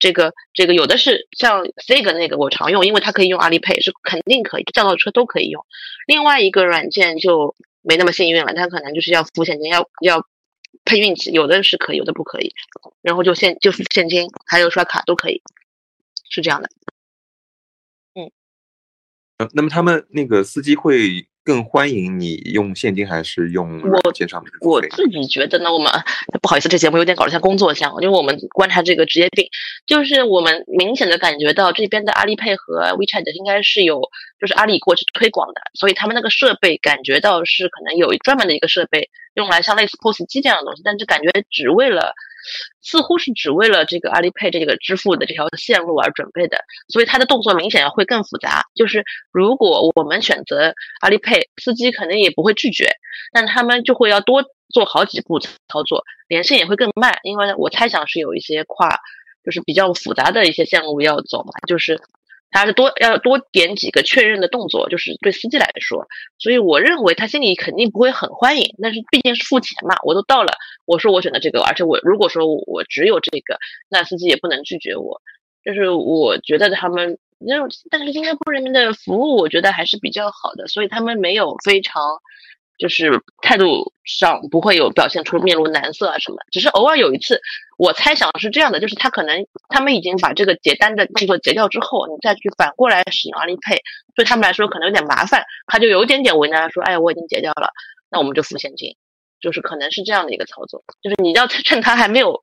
这个这个有的是像 Sig 那个我常用，因为它可以用阿里 Pay，是肯定可以叫到车都可以用。另外一个软件就没那么幸运了，它可能就是要付现金，要要配运气，有的是可以，有的不可以。然后就现就是现金，还有刷卡都可以，是这样的。嗯，呃，那么他们那个司机会更欢迎你用现金还是用我软件上？我自己觉得呢，我们不好意思，这节目有点搞得像工作像，因为我们观察这个职业病，就是我们明显的感觉到这边的阿里 Pay 和 WeChat 应该是有，就是阿里过去推广的，所以他们那个设备感觉到是可能有专门的一个设备用来像类似 POS 机这样的东西，但是感觉只为了。似乎是只为了这个阿里配这个支付的这条线路而准备的，所以它的动作明显会更复杂。就是如果我们选择阿里配司机肯定也不会拒绝，但他们就会要多做好几步操作，连线也会更慢，因为我猜想是有一些跨，就是比较复杂的一些线路要走嘛，就是。他是多要多点几个确认的动作，就是对司机来说，所以我认为他心里肯定不会很欢迎，但是毕竟是付钱嘛，我都到了，我说我选择这个，而且我如果说我只有这个，那司机也不能拒绝我，就是我觉得他们那种，但是新加坡人民的服务我觉得还是比较好的，所以他们没有非常。就是态度上不会有表现出面露难色啊什么，只是偶尔有一次，我猜想是这样的，就是他可能他们已经把这个结单的动作结掉之后，你再去反过来使用阿里 Pay，对他们来说可能有点麻烦，他就有点点为难，说，哎，我已经结掉了，那我们就付现金，就是可能是这样的一个操作，就是你要趁他还没有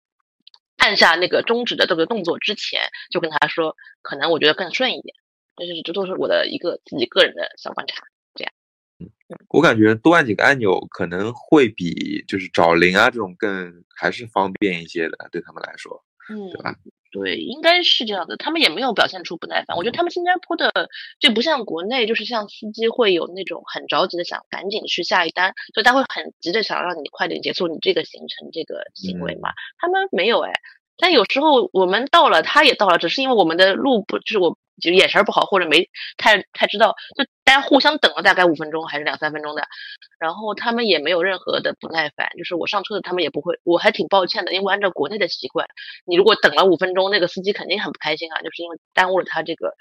按下那个终止的这个动作之前，就跟他说，可能我觉得更顺一点，就是这都是我的一个自己个人的小观察。我感觉多按几个按钮可能会比就是找零啊这种更还是方便一些的，对他们来说，嗯，对吧？对，应该是这样的。他们也没有表现出不耐烦。我觉得他们新加坡的就不像国内，就是像司机会有那种很着急的想赶紧去下一单，所以他会很急的想让你快点结束你这个行程这个行为嘛。他们没有哎，但有时候我们到了，他也到了，只是因为我们的路不就是我。就眼神不好，或者没太太知道，就大家互相等了大概五分钟还是两三分钟的，然后他们也没有任何的不耐烦，就是我上车的他们也不会，我还挺抱歉的，因为按照国内的习惯，你如果等了五分钟，那个司机肯定很不开心啊，就是因为耽误了他这个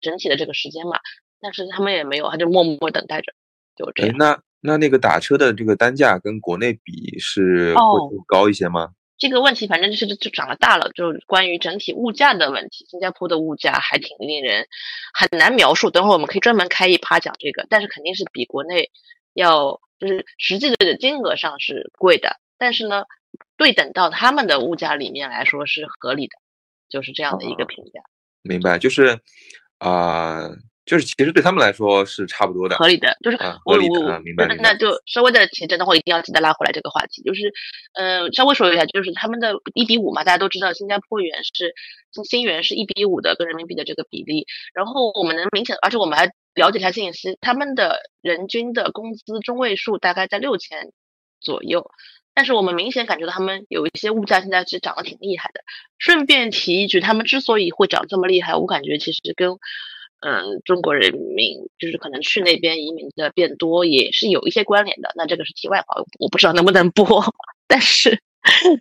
整体的这个时间嘛。但是他们也没有，他就默默等待着，就这样。那那那个打车的这个单价跟国内比是会高一些吗？这个问题反正就是就长了大了，就是关于整体物价的问题。新加坡的物价还挺令人很难描述，等会儿我们可以专门开一趴讲这个。但是肯定是比国内要就是实际的金额上是贵的，但是呢，对等到他们的物价里面来说是合理的，就是这样的一个评价。明白，就是啊。就是其实对他们来说是差不多的，合理的，就是合理的，明白。那就稍微的前瞻的话一定要记得拉回来这个话题。就是，嗯，稍微说一下，就是他们的一比五嘛，大家都知道，新加坡元是新元是一比五的跟人民币的这个比例。然后我们能明显，而且我们还了解一下信息，他们的人均的工资中位数大概在六千左右。但是我们明显感觉到他们有一些物价现在是涨得挺厉害的。顺便提一句，他们之所以会涨这么厉害，我感觉其实跟嗯，中国人民就是可能去那边移民的变多，也是有一些关联的。那这个是题外话，我不知道能不能播。但是，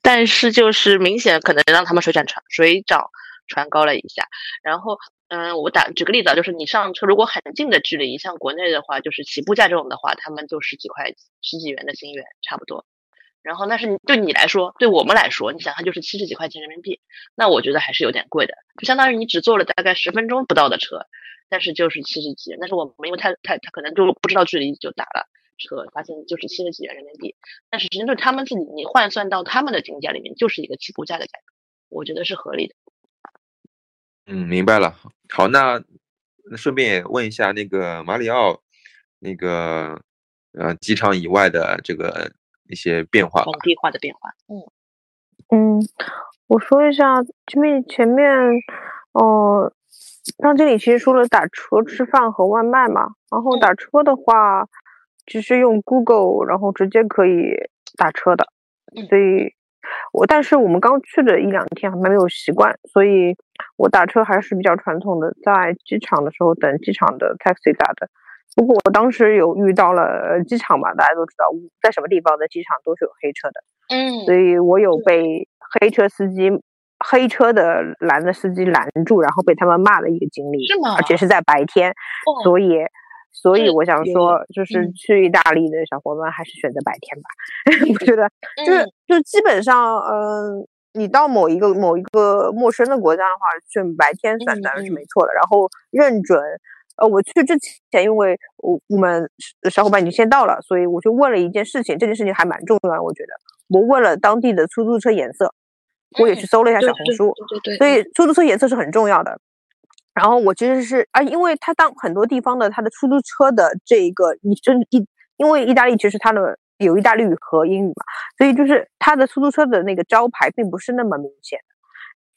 但是就是明显可能让他们水涨船水涨船高了一下。然后，嗯，我打举个例子啊，就是你上车如果很近的距离，像国内的话，就是起步价这种的话，他们就十几块、十几元的新元差不多。然后，那是你对你来说，对我们来说，你想它就是七十几块钱人民币，那我觉得还是有点贵的，就相当于你只坐了大概十分钟不到的车。但是就是七十几，但是我们因为他他他可能就不知道距离就打了车，发现就是七十几元人民币。但是实际上他们自己你换算到他们的金价里面，就是一个起步价的价格，我觉得是合理的。嗯，明白了。好，那那顺便也问一下那个马里奥那个呃机场以外的这个一些变化，本地化的变化。嗯嗯，我说一下前面前面哦。刚经理其实说了打车、吃饭和外卖嘛，然后打车的话，只是用 Google，然后直接可以打车的，所以，我但是我们刚去的一两天还没有习惯，所以我打车还是比较传统的，在机场的时候等机场的 taxi 打的。不过我当时有遇到了机场嘛，大家都知道，在什么地方的机场都是有黑车的，嗯，所以我有被黑车司机。黑车的拦的司机拦住，然后被他们骂的一个经历，是吗？而且是在白天，所以，所以我想说，就是去意大利的小伙伴还是选择白天吧。我觉得，就是就基本上，嗯，你到某一个某一个陌生的国家的话，选白天算当然是没错的。然后认准，呃，我去之前，因为我我们小伙伴已经先到了，所以我就问了一件事情，这件事情还蛮重要的，我觉得。我问了当地的出租车颜色，我也去搜了一下小红书，对对对，所以出租车颜色是很重要的。然后我其实是啊，因为它当很多地方的它的出租车的这一个，你真意，因为意大利其实它的有意大利语和英语嘛，所以就是它的出租车的那个招牌并不是那么明显。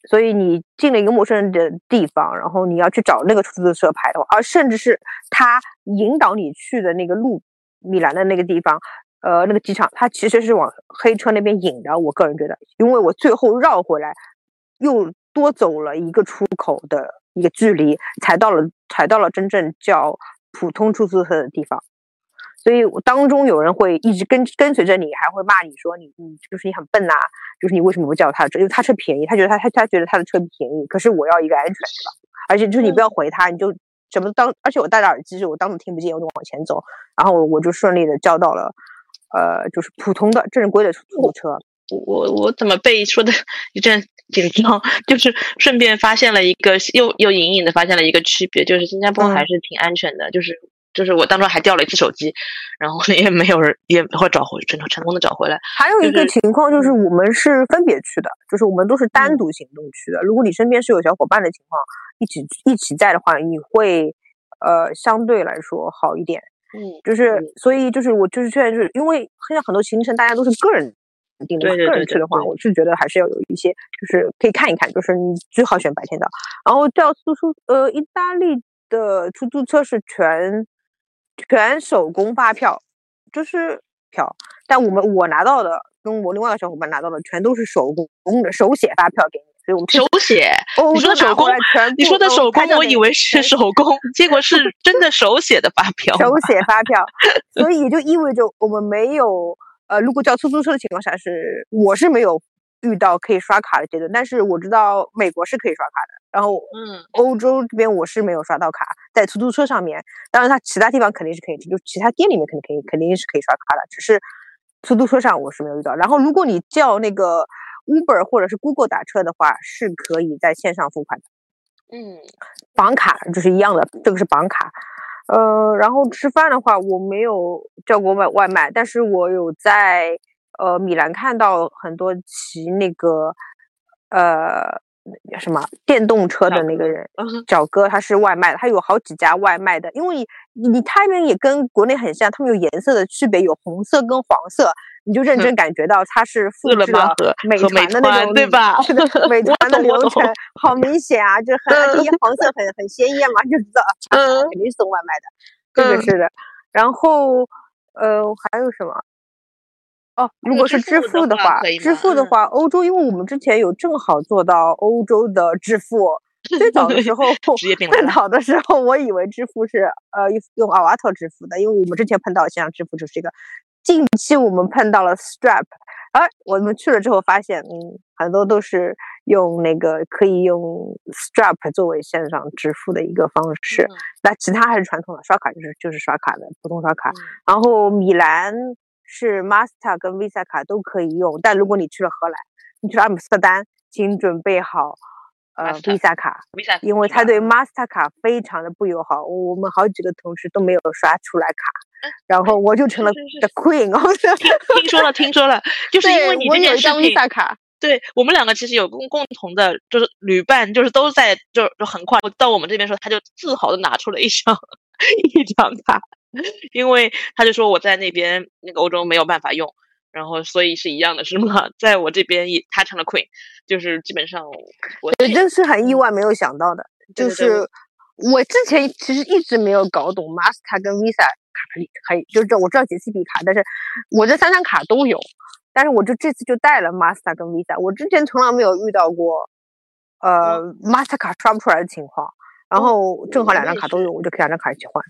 所以你进了一个陌生人的地方，然后你要去找那个出租车牌的话，而甚至是他引导你去的那个路，米兰的那个地方，呃，那个机场，它其实是往黑车那边引的。我个人觉得，因为我最后绕回来，又多走了一个出口的一个距离，才到了才到了真正叫普通出租车的地方。所以当中有人会一直跟跟随着你，还会骂你说你你就是你很笨呐，就是你为什么不叫他车？因为他车便宜，他觉得他他他觉得他的车便宜，可是我要一个安全的吧？而且就是你不要回他，你就什么当，而且我戴着耳机，是我当时听不见，我就往前走，然后我就顺利的叫到了，呃，就是普通的正规的出租车。我我怎么被说的一阵紧张？就是顺便发现了一个，又又隐隐的发现了一个区别，就是新加坡还是挺安全的，就是。就是我当中还掉了一次手机，然后 也没有人也会找回，成成功的找回来。还有一个情况就是我们是分别去的，就是我们都是单独行动去的。如果你身边是有小伙伴的情况，一起一起在的话，你会呃相对来说好一点。嗯，就是所以就是我就是现在就是因为现在很多行程大家都是个人定的，个人去的话，我是觉得还是要有一些就是可以看一看，就是你最好选白天的。然后叫出租呃意大利的出租车是全。全手工发票，就是票，但我们我拿到的跟我另外一个小伙伴拿到的全都是手工的手写发票给你，所以我们手写。哦你说手工，你说的手工，我以为是手工，结果是 真的手写的发票。手写发票，所以也就意味着我们没有呃，如果叫出租车的情况下是我是没有遇到可以刷卡的阶段，但是我知道美国是可以刷卡的。然后，嗯，欧洲这边我是没有刷到卡，在出租车上面，当然它其他地方肯定是可以，就其他店里面肯定可以，肯定是可以刷卡的，只是出租车上我是没有遇到。然后，如果你叫那个 Uber 或者是 Google 打车的话，是可以在线上付款的。嗯，绑卡就是一样的，这个是绑卡。呃，然后吃饭的话，我没有叫过外外卖，但是我有在呃米兰看到很多骑那个呃。叫什么电动车的那个人，小哥，他是外卖的，他有好几家外卖的，因为你你他们也跟国内很像，他们有颜色的区别，有红色跟黄色，你就认真感觉到它是复制了美团的那种，对吧？美团的流程好明显啊，就很第一黄色很很鲜艳嘛，就知道嗯，肯定是送外卖的，这个是的。然后呃还有什么？哦，如果是支付的话，支付的话，欧洲，因为我们之前有正好做到欧洲的支付，最早的时候，最早的时候，我以为支付是呃用 a 瓦 a 支付的，因为我们之前碰到线上支付就是这个。近期我们碰到了 Stripe，而我们去了之后发现，嗯，很多都是用那个可以用 Stripe 作为线上支付的一个方式，那其他还是传统的刷卡，就是就是刷卡的普通刷卡。然后米兰。是 Master 跟 Visa 卡都可以用，但如果你去了荷兰，你去了阿姆斯特丹，请准备好呃 Visa 卡，因为他对 Master 卡非常的不友好。我们好几个同事都没有刷出来卡，然后我就成了 The Queen。听说了，听说了，就是因为你这件事情。Visa 卡，对我们两个其实有共共同的，就是旅伴，就是都在，就就很快到我们这边时候，他就自豪的拿出了一张 一张卡。因为他就说我在那边那个欧洲没有办法用，然后所以是一样的，是吗？在我这边也他成了 queen，就是基本上我对，真是很意外，没有想到的。就是我之前其实一直没有搞懂 Master 跟 Visa 卡里可以，就是我知道 JCB 卡，但是我这三张卡都有，但是我就这次就带了 Master 跟 Visa，我之前从来没有遇到过呃 Master 卡刷不出来的情况，然后正好两张卡都有，我就可以两张卡一起换。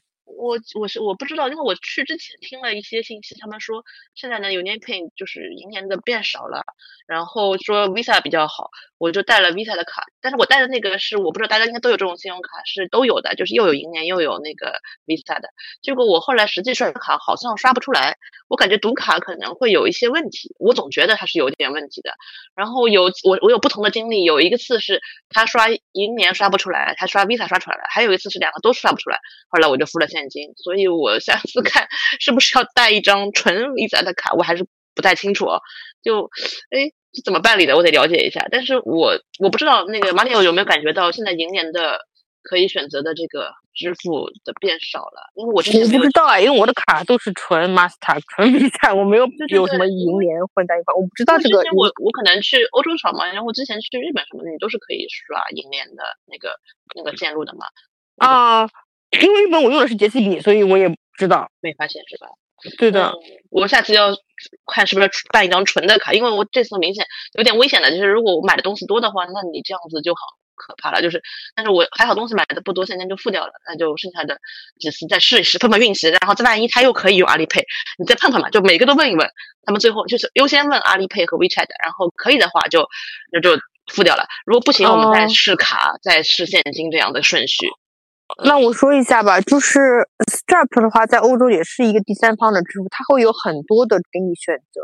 我我是我不知道，因为我去之前听了一些信息，他们说现在呢 UnionPay 就是银联的变少了，然后说 Visa 比较好，我就带了 Visa 的卡，但是我带的那个是我不知道大家应该都有这种信用卡，是都有的，就是又有银联又有那个 Visa 的。结果我后来实际刷卡好像刷不出来，我感觉读卡可能会有一些问题，我总觉得它是有点问题的。然后有我我有不同的经历，有一个次是他刷银联刷不出来，他刷 Visa 刷出来了，还有一次是两个都刷不出来，后来我就付了现金。所以我下次看是不是要带一张纯 Visa 的卡，我还是不太清楚哦。就哎是怎么办理的，我得了解一下。但是我我不知道那个马里奥有没有感觉到现在银联的可以选择的这个支付的变少了，因为我之前我不知道啊，因为我的卡都是纯 Master、纯 Visa，我没有有什么银联混在一块，我不知道这个我我可能去欧洲耍嘛，然后之前去日本什么的，你都是可以刷银联的那个那个线路的嘛，啊，因为日本我用的是杰西比，所以我也不知道。没发现是吧？对的，嗯，我下次要看是不是办一张纯的卡，因为我这次明显有点危险的，就是如果我买的东西多的话，那你这样子就好可怕了。就是，但是我还好东西买的不多，现金就付掉了，那就剩下的几次再试一试，碰碰运气，然后再万一他又可以用阿里 pay，你再碰碰嘛，就每个都问一问，他们最后就是优先问阿里 pay 和 WeChat，然后可以的话就那就付掉了，如果不行，我们再哦试卡，再试现金这样的顺序。那我说一下吧，就是 Stripe 的话，在欧洲也是一个第三方的支付，它会有很多的给你选择。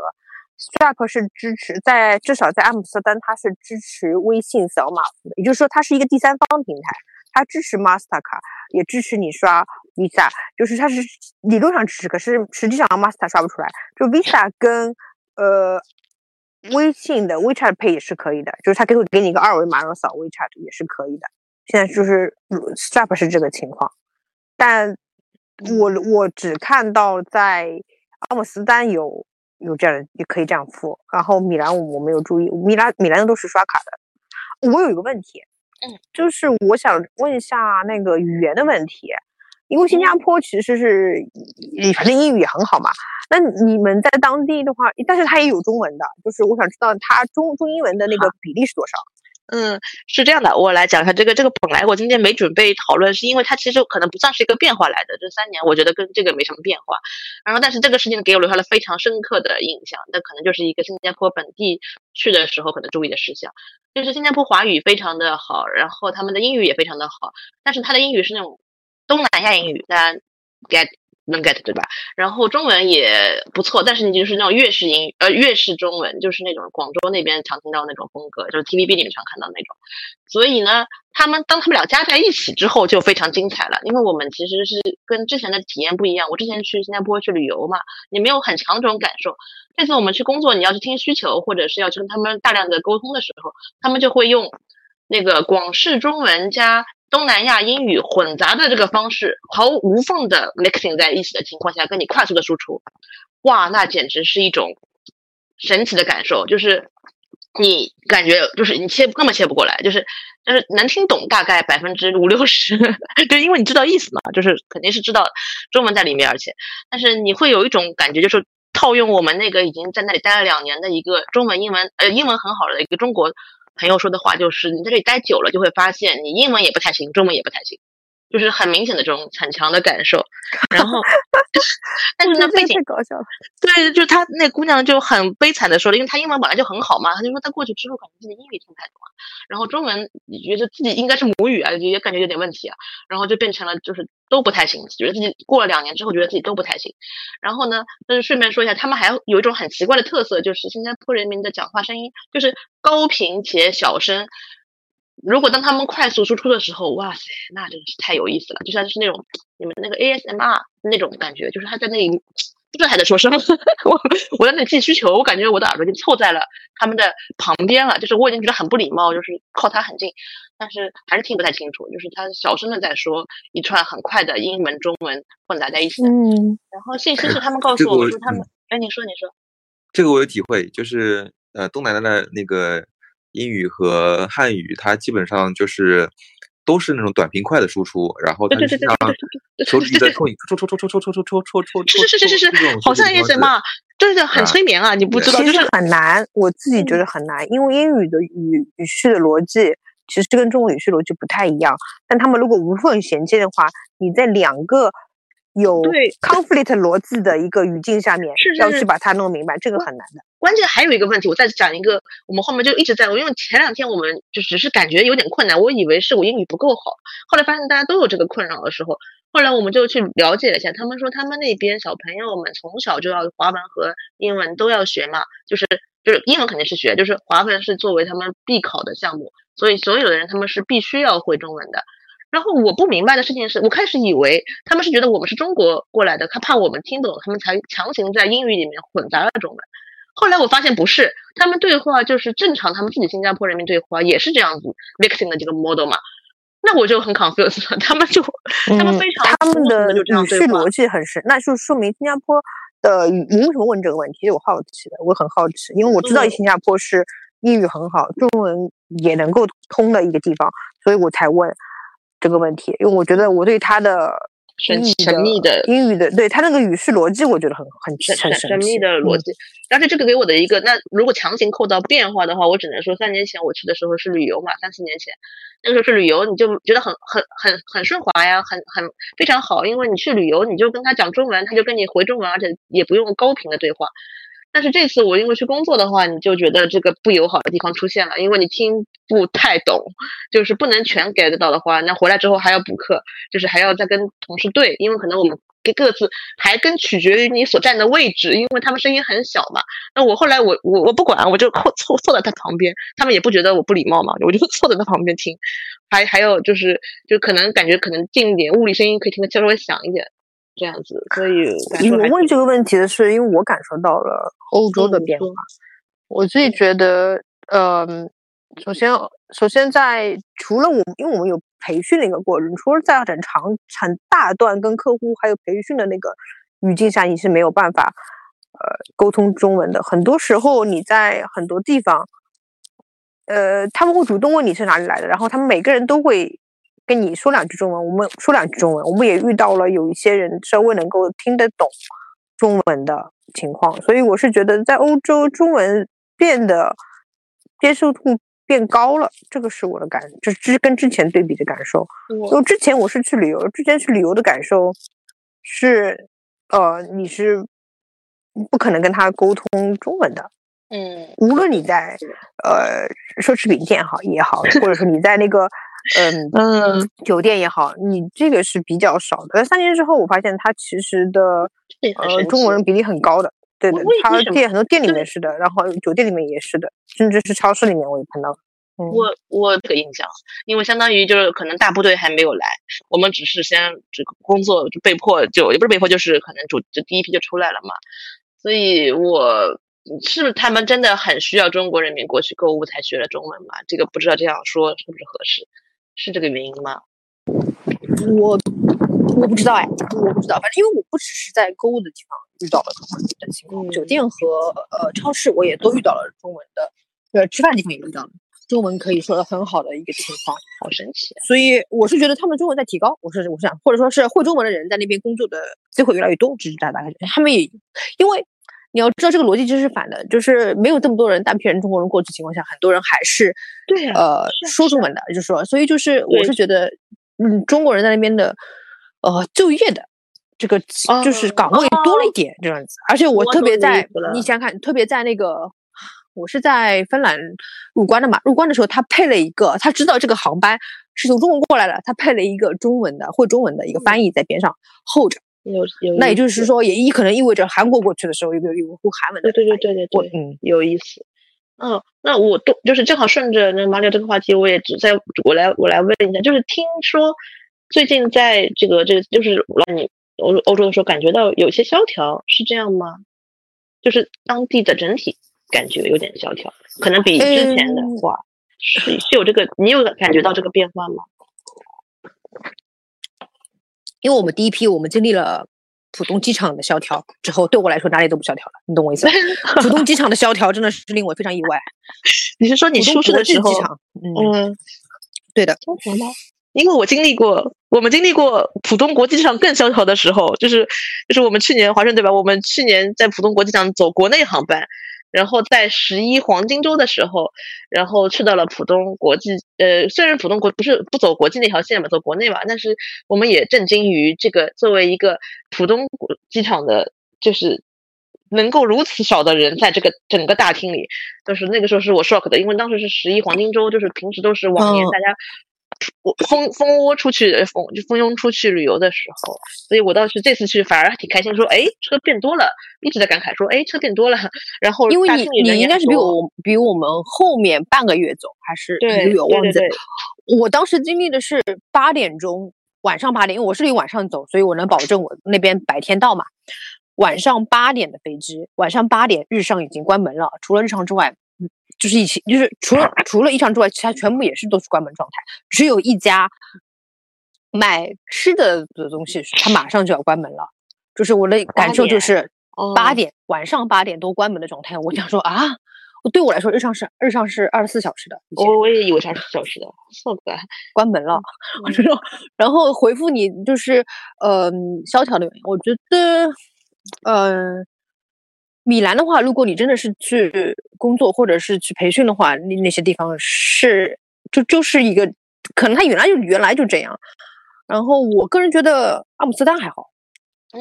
Stripe 是支持在至少在阿姆斯特丹，它是支持微信扫码付的，也就是说它是一个第三方平台，它支持 Master 卡，也支持你刷 Visa，就是它是理论上支持，可是实际上 Master 刷不出来。就 Visa 跟呃微信的 WeChat Pay 也是可以的，就是它给会给你一个二维码，然后扫 WeChat 也是可以的。现在就是呃 Stripe 是这个情况，但我我只看到在阿姆斯丹有有这样的，也可以这样付。然后米兰我没有注意，米兰米兰的都是刷卡的。我有一个问题，嗯，就是我想问一下那个语言的问题，因为新加坡其实是反正英语也很好嘛。那你们在当地的话，但是它也有中文的，就是我想知道它中中英文的那个比例是多少？嗯，是这样的，我来讲一下这个。这个本来我今天没准备讨论，是因为它其实可能不算是一个变化来的。这三年我觉得跟这个没什么变化。然后，但是这个事情给我留下了非常深刻的印象。那可能就是一个新加坡本地去的时候可能注意的事项，就是新加坡华语非常的好，然后他们的英语也非常的好，但是他的英语是那种东南亚英语，大家 get 能 get 对吧？然后中文也不错，但是你就是那种粤式英，呃，粤式中文，就是那种广州那边常听到那种风格，就是 TVB 里面常看到那种。所以呢，他们当他们俩加在一起之后就非常精彩了，因为我们其实是跟之前的体验不一样。我之前去新加坡去旅游嘛，你没有很强这种感受。这次我们去工作，你要去听需求，或者是要去跟他们大量的沟通的时候，他们就会用那个广式中文加东南亚英语混杂的这个方式，毫无缝的 mixing 在一起的情况下，跟你快速的输出，哇，那简直是一种神奇的感受，就是你感觉就是你切根本切不过来，就是就是能听懂大概百分之五六十，对，因为你知道意思嘛，就是肯定是知道中文在里面，而且，但是你会有一种感觉，就是套用我们那个已经在那里待了两年的一个中文英文呃英文很好的一个中国朋友说的话，就是你在这里待久了，就会发现你英文也不太行，中文也不太行。就是很明显的这种很强的感受，然后，但是那，背景太搞笑了。对，就是她那姑娘就很悲惨的说了，因为她英文本来就很好嘛，她就说她过去之后感觉自己英语听不太懂啊，然后中文觉得自己应该是母语啊，也感觉有点问题啊，然后就变成了就是都不太行，觉得自己过了两年之后觉得自己都不太行。然后呢，就是顺便说一下，他们还有一种很奇怪的特色，就是新加坡人民的讲话声音就是高频且小声。如果当他们快速输出的时候，哇塞，那真是太有意思了，就像是那种你们那个 ASMR 那种感觉，就是他在那里不知道还在说什么，我我在那里记需求，我感觉我的耳朵已经凑在了他们的旁边了，就是我已经觉得很不礼貌，就是靠他很近，但是还是听不太清楚，就是他小声的在说一串很快的英文、中文混杂在一起的，嗯，然后信息是他们 告诉我说他们，哎，你说你说，这个我有体会，就是呃，东南亚的那个英语和汉语，它基本上就是都是那种短平快的输出，然后它对对对对是像对对对手指在对戳你戳戳戳戳戳戳戳戳戳戳，是是是是是是，好像 ASMR，对对，很啊催眠啊，你不知道，其实就是很难，我自己觉得很难，因为英语的语语序的逻辑其实跟中文语序逻辑不太一样。但他们如果无缝衔接的话，你在两个有对 conflict 逻辑的一个语境下面是是是要去把它弄明白，这个很难的。关键还有一个问题，我再讲一个，我们后面就一直在，因为前两天我们就只是感觉有点困难，我以为是我英语不够好，后来发现大家都有这个困扰的时候，后来我们就去了解了一下，他们说他们那边小朋友们从小就要华文和英文都要学嘛，就是就是英文肯定是学，就是华文是作为他们必考的项目，所以所有的人他们是必须要会中文的。然后我不明白的事情是，我开始以为他们是觉得我们是中国过来的，他怕我们听不懂，他们才强行在英语里面混杂了中文。后来我发现不是，他们对话就是正常，他们自己新加坡人民对话也是这样子 mixing 的这个 model 嘛。那我就很 confused，了，他们就他们非常嗯他们的语序逻辑很深，那就说明新加坡的语你为什么问这个问题？我好奇的，我很好奇，因为我知道嗯新加坡是英语很好，中文也能够通的一个地方，所以我才问这个问题。因为我觉得我对他的神神秘的英语的，对他那个语序逻辑，我觉得很很神很神奇神神秘的逻嗯辑。但是这个给我的一个，那如果强行扣到变化的话，我只能说三年前我去的时候是旅游嘛，三四年前那个时候是旅游，你就觉得很很很很顺滑呀，很很非常好，因为你去旅游，你就跟他讲中文，他就跟你回中文，而且也不用高频的对话。但是这次我因为去工作的话，你就觉得这个不友好的地方出现了，因为你听不太懂，就是不能全 get 到的话，那回来之后还要补课，就是还要再跟同事对，因为可能我们各各自还跟取决于你所站的位置，因为他们声音很小嘛。那我后来我我我不管，我就坐坐坐在他旁边，他们也不觉得我不礼貌嘛，我就坐在他旁边听。还还有就是就可能感觉可能近一点，物理声音可以听得稍微响一点，这样子，所以我问这个问题的是，因为我感受到了欧洲的变化。我自己觉得，呃，首先，首先在除了我们，因为我们有培训的一个过程，除了在很长、很大段跟客户还有培训的那个语境下，你是没有办法呃沟通中文的。很多时候你在很多地方，呃，他们会主动问你是哪里来的，然后他们每个人都会跟你说两句中文，我们说两句中文，我们也遇到了有一些人稍微能够听得懂中文的情况，所以我是觉得在欧洲中文变得接受度变高了，这个是我的感，这这是跟之前对比的感受。因为之前我是去旅游，之前去旅游的感受是，呃，你是不可能跟他沟通中文的，嗯无论你在呃奢侈品店好也好，或者说你在那个嗯嗯，酒店也好，你这个是比较少的。但三年之后，我发现它其实的呃中国人比例很高的，对的为为，它为什么店很多店里面是的，然后酒店里面也是的，甚至是超市里面我也看到了。嗯，我我这个印象，因为相当于就是可能大部队还没有来，我们只是先这个工作就被迫就也不是被迫，就是可能主就第一批就出来了嘛，所以我是不是他们真的很需要中国人民过去购物才学了中文嘛？这个不知道这样说是不是合适，是这个原因吗？我我不知道哎，我不知道，反正因为我不只是在购物的地方遇到了中文的情况，嗯酒店和呃超市我也都遇到了中文的，呃吃饭的地方也遇到了中文可以说的很好的一个情况。好神奇啊！所以我是觉得他们中文在提高，我是我是想，或者说是会中文的人在那边工作的机会越来越多，这是大大概他们也因为你要知道这个逻辑其实是反的，就是没有这么多人大批人中国人过去情况下，很多人还是对呀呃说中文的，就是说，所以就是我是觉得，嗯，中国人在那边的呃就业的。这个就是哦岗位多了一点这样子，而且我特别在你想想看，特别在那个我是在芬兰入关的嘛，入关的时候他配了一个，他知道这个航班是从中国过来的，他配了一个中文的会中文的一个翻译在边上候着。有有那也就是说，也意可能意味着韩国过去的时候有有有个会韩文的对对对。对对对，嗯，有意思。嗯，那我都就是正好顺着那马里奥这个话题，我也只在我来我来问一下，就是听说最近在这个这个就是让你欧欧洲的时候感觉到有些萧条，是这样吗？就是当地的整体感觉有点萧条，可能比之前的嗯话、是是有这个，你有感觉到这个变化吗？因为我们第一批我们经历了浦东机场的萧条之后，对我来说哪里都不萧条了，你懂我意思吧？浦东机场的萧条真的是令我非常意外。你是说你出事的时候，机场，嗯，嗯，对的？因为我经历过，我们经历过浦东国际机场更萧条的时候，就是就是我们去年华盛对吧？我们去年在浦东国际机场走国内航班，然后在十一黄金周的时候，然后去到了浦东国际，呃，虽然浦东国不是不走国际那条线嘛，走国内嘛，但是我们也震惊于这个作为一个浦东机场的，就是能够如此少的人在这个整个大厅里，就是那个时候是我 shock 的，因为当时是十一黄金周，就是平时都是往年嗯大家出我蜂蜂窝出去呃蜂就蜂拥出去旅游的时候，所以我倒是这次去反而还挺开心，说哎车变多了，一直在感慨说哎车变多了，然后因为你你应该是比我比我们后面半个月走，还是一对个月？我忘记了。我当时经历的是八点钟，晚上八点，因为我是离晚上走，所以我能保证我那边白天到嘛。晚上八点的飞机，晚上八点日上已经关门了，除了日常之外，嗯就是一起就是除了除了一场之外，其他全部也是都是关门状态，只有一家卖吃的的东西，它马上就要关门了。就是我的感受就点是八哦点晚上八点多关门的状态，我想说啊，我对我来说日常是日常是二十四小时的，我我也以为是二十四小时的，so good。关门了，我就说，然后回复你就是，呃，萧条的原因，我觉得，呃，米兰的话，如果你真的是去工作或者是去培训的话，那那些地方是就就是一个，可能它原来就原来就这样。然后我个人觉得阿姆斯特丹还好，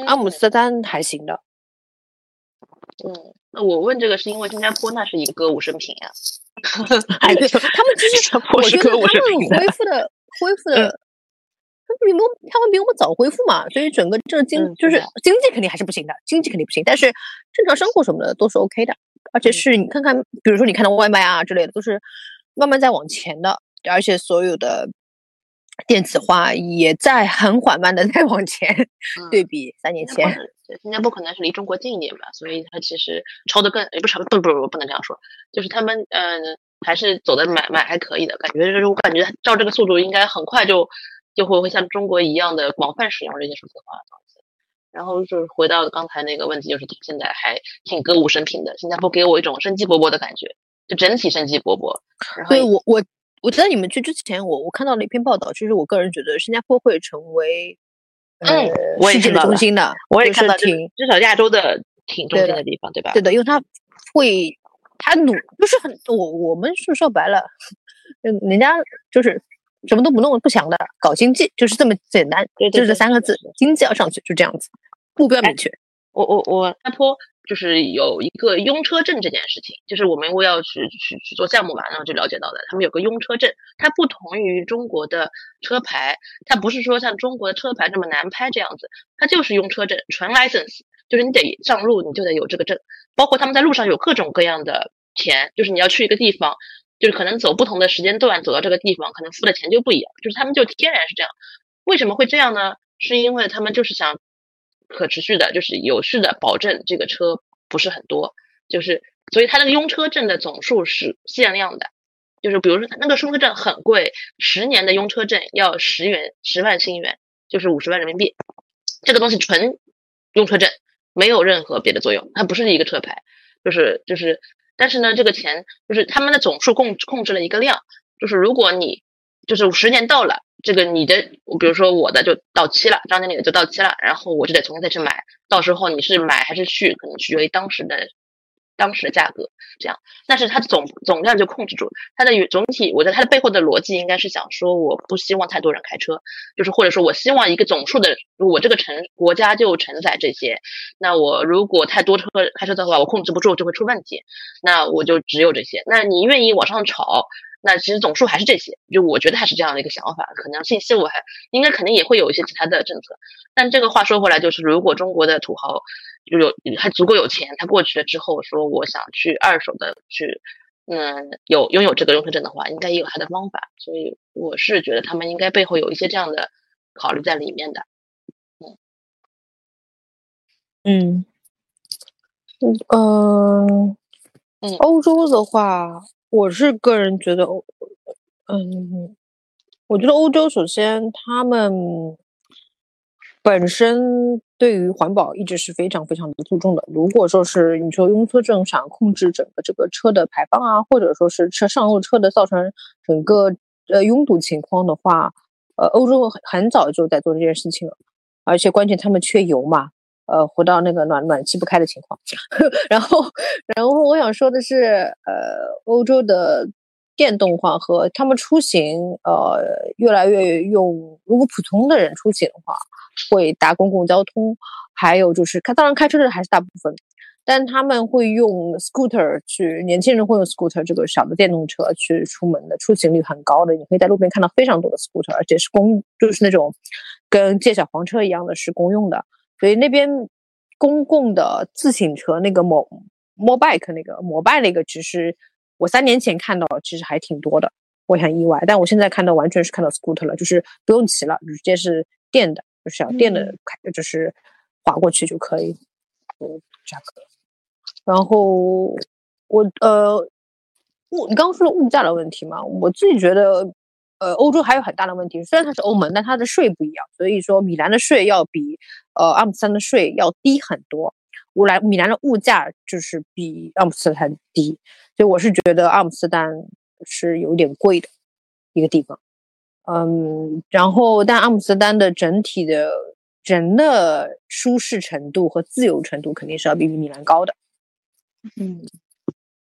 阿姆斯特丹还行的。嗯，那我问这个是因为新加坡那是一个歌舞升平呀。哎，对，他们其实我觉得他们恢复的恢复的，他们比我们他们比我们早恢复嘛，所以整个这个经嗯就是经济肯定还是不行的，经济肯定不行，但是正常生活什么的都是 OK 的，而且是你看看，比如说你看到外卖啊之类的，都是慢慢在往前的，而且所有的电子化也在很缓慢的 在往前，对比三年前。新加坡是对新加坡可能是离中国近一点吧，所以它其实超的更也不是超不不不不能这样说，就是他们嗯、呃、还是走的蛮蛮还可以的，感觉就是我感觉照这个速度应该很快就就会会像中国一样的广泛使用这些数字化的东西。然后就是回到刚才那个问题，就是现在还挺歌舞升平的，新加坡给我一种生机勃勃的感觉，就整体生机勃勃。然后对我我我在你们去之前，我我看到了一篇报道，就是我个人觉得新加坡会成为呃嗯世界的中心的，我也看到挺至少亚洲的挺中心的地方，对吧？对的，因为他会他努就是很我我们是说白了，嗯，人家就是什么都不弄不想的搞经济，就是这么简单，就对对对是这三个字，经济要上去，就这样子，目标明确。我我我新加坡就是有一个拥车证这件事情，就是我们因为要去去去做项目嘛，然后就了解到的，他们有个拥车证，它不同于中国的车牌，它不是说像中国的车牌这么难拍这样子，它就是拥车证，纯 license，就是你得上路你就得有这个证，包括他们在路上有各种各样的钱，就是你要去一个地方。就是可能走不同的时间段走到这个地方，可能付的钱就不一样。就是他们就天然是这样，为什么会这样呢？是因为他们就是想可持续的，就是有序的保证这个车不是很多，就是所以它那个拥车证的总数是限量的，就是比如说那个拥车证很贵，十年的拥车证要十元十万新元，就是五十万人民币，这个东西纯拥车证，没有任何别的作用，它不是一个车牌，就是就是，但是呢，这个钱就是他们的总数控控制了一个量，就是如果你就是十年到了，这个你的，比如说我的就到期了，张经理的就到期了，然后我就得重新再去买，到时候你是买还是续，可能取决于当时的当时的价格，这样，但是它总总量就控制住它的总体，我觉得它的背后的逻辑应该是想说，我不希望太多人开车，就是或者说我希望一个总数的，我这个城国家就承载这些，那我如果太多车开车的话，我控制不住就会出问题，那我就只有这些，那你愿意往上炒？那其实总数还是这些，就我觉得还是这样的一个想法。可能信息我还应该肯定也会有一些其他的政策，但这个话说回来，就是如果中国的土豪就有还足够有钱，他过去了之后说我想去二手的去，嗯，有拥有这个用车证的话，应该也有他的方法。所以我是觉得他们应该背后有一些这样的考虑在里面的。嗯，嗯，嗯欧洲的话，我是个人觉得，嗯，我觉得欧洲首先他们本身对于环保一直是非常非常的注重的。如果说是你说拥车证想控制整个这个车的排放啊，或者说是车上路车的造成整个呃拥堵情况的话，呃，欧洲很很早就在做这件事情了，而且关键他们缺油嘛。呃，回到那个暖暖气不开的情况。然后，然后我想说的是，呃，欧洲的电动化和他们出行，呃，越来越用，如果普通的人出行的话，会搭公共交通，还有就是开，当然开车的还是大部分。但他们会用 scooter 去，年轻人会用 scooter 这个小的电动车去出门的，出行率很高的。你可以在路边看到非常多的 scooter，而且是公，就是那种跟借小黄车一样的，是公用的。所以那边公共的自行车那个摩摩 bike 那个摩拜那个，其实我三年前看到其实还挺多的，我很意外。但我现在看到完全是看到 scooter 了，就是不用骑了，直接是电的，就是要电的开，就是滑过去就可以，嗯，价格。然后我呃物，你刚刚说的物价的问题嘛，我自己觉得，呃，欧洲还有很大的问题。虽然它是欧盟，但它的税不一样，所以说米兰的税要比呃阿姆斯特丹的税要低很多。乌兰米兰的物价就是比阿姆斯特丹低，所以我是觉得阿姆斯特丹是有点贵的一个地方。嗯，然后但阿姆斯特丹的整体的人的舒适程度和自由程度肯定是要比米兰高的。嗯，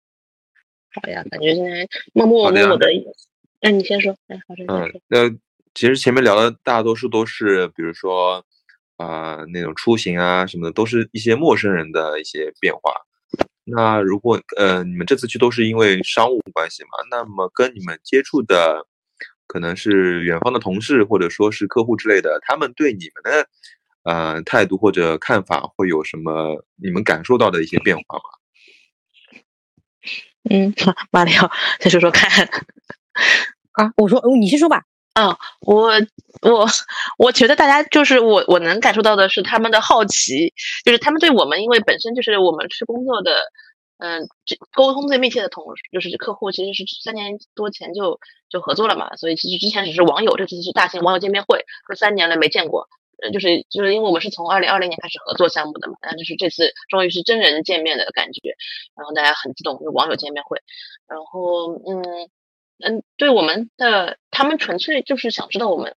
好呀，感觉现在默默默默的，那你先说，哎，好，嗯，那其实前面聊的大多数都是，比如说，啊，那种出行啊什么的，都是一些陌生人的一些变化。那如果呃，你们这次去都是因为商务关系嘛？那么跟你们接触的可能是远方的同事或者说是客户之类的，他们对你们的呃态度或者看法会有什么你们感受到的一些变化吗？嗯，马里奥，先说说看。啊，我说，你先说吧。啊，我我我觉得大家就是我我能感受到的是他们的好奇，就是他们对我们，因为本身就是我们是工作的，嗯，沟通最密切的同事，就是客户，其实是三年多前就就合作了嘛，所以其实之前只是网友，这次是大型网友见面会，说三年了没见过。呃，就是就是因为我们是从二零二零年开始合作项目的嘛，然后就是这次终于是真人见面的感觉，然后大家很激动，就网友见面会，然后嗯嗯，对我们的他们纯粹就是想知道我们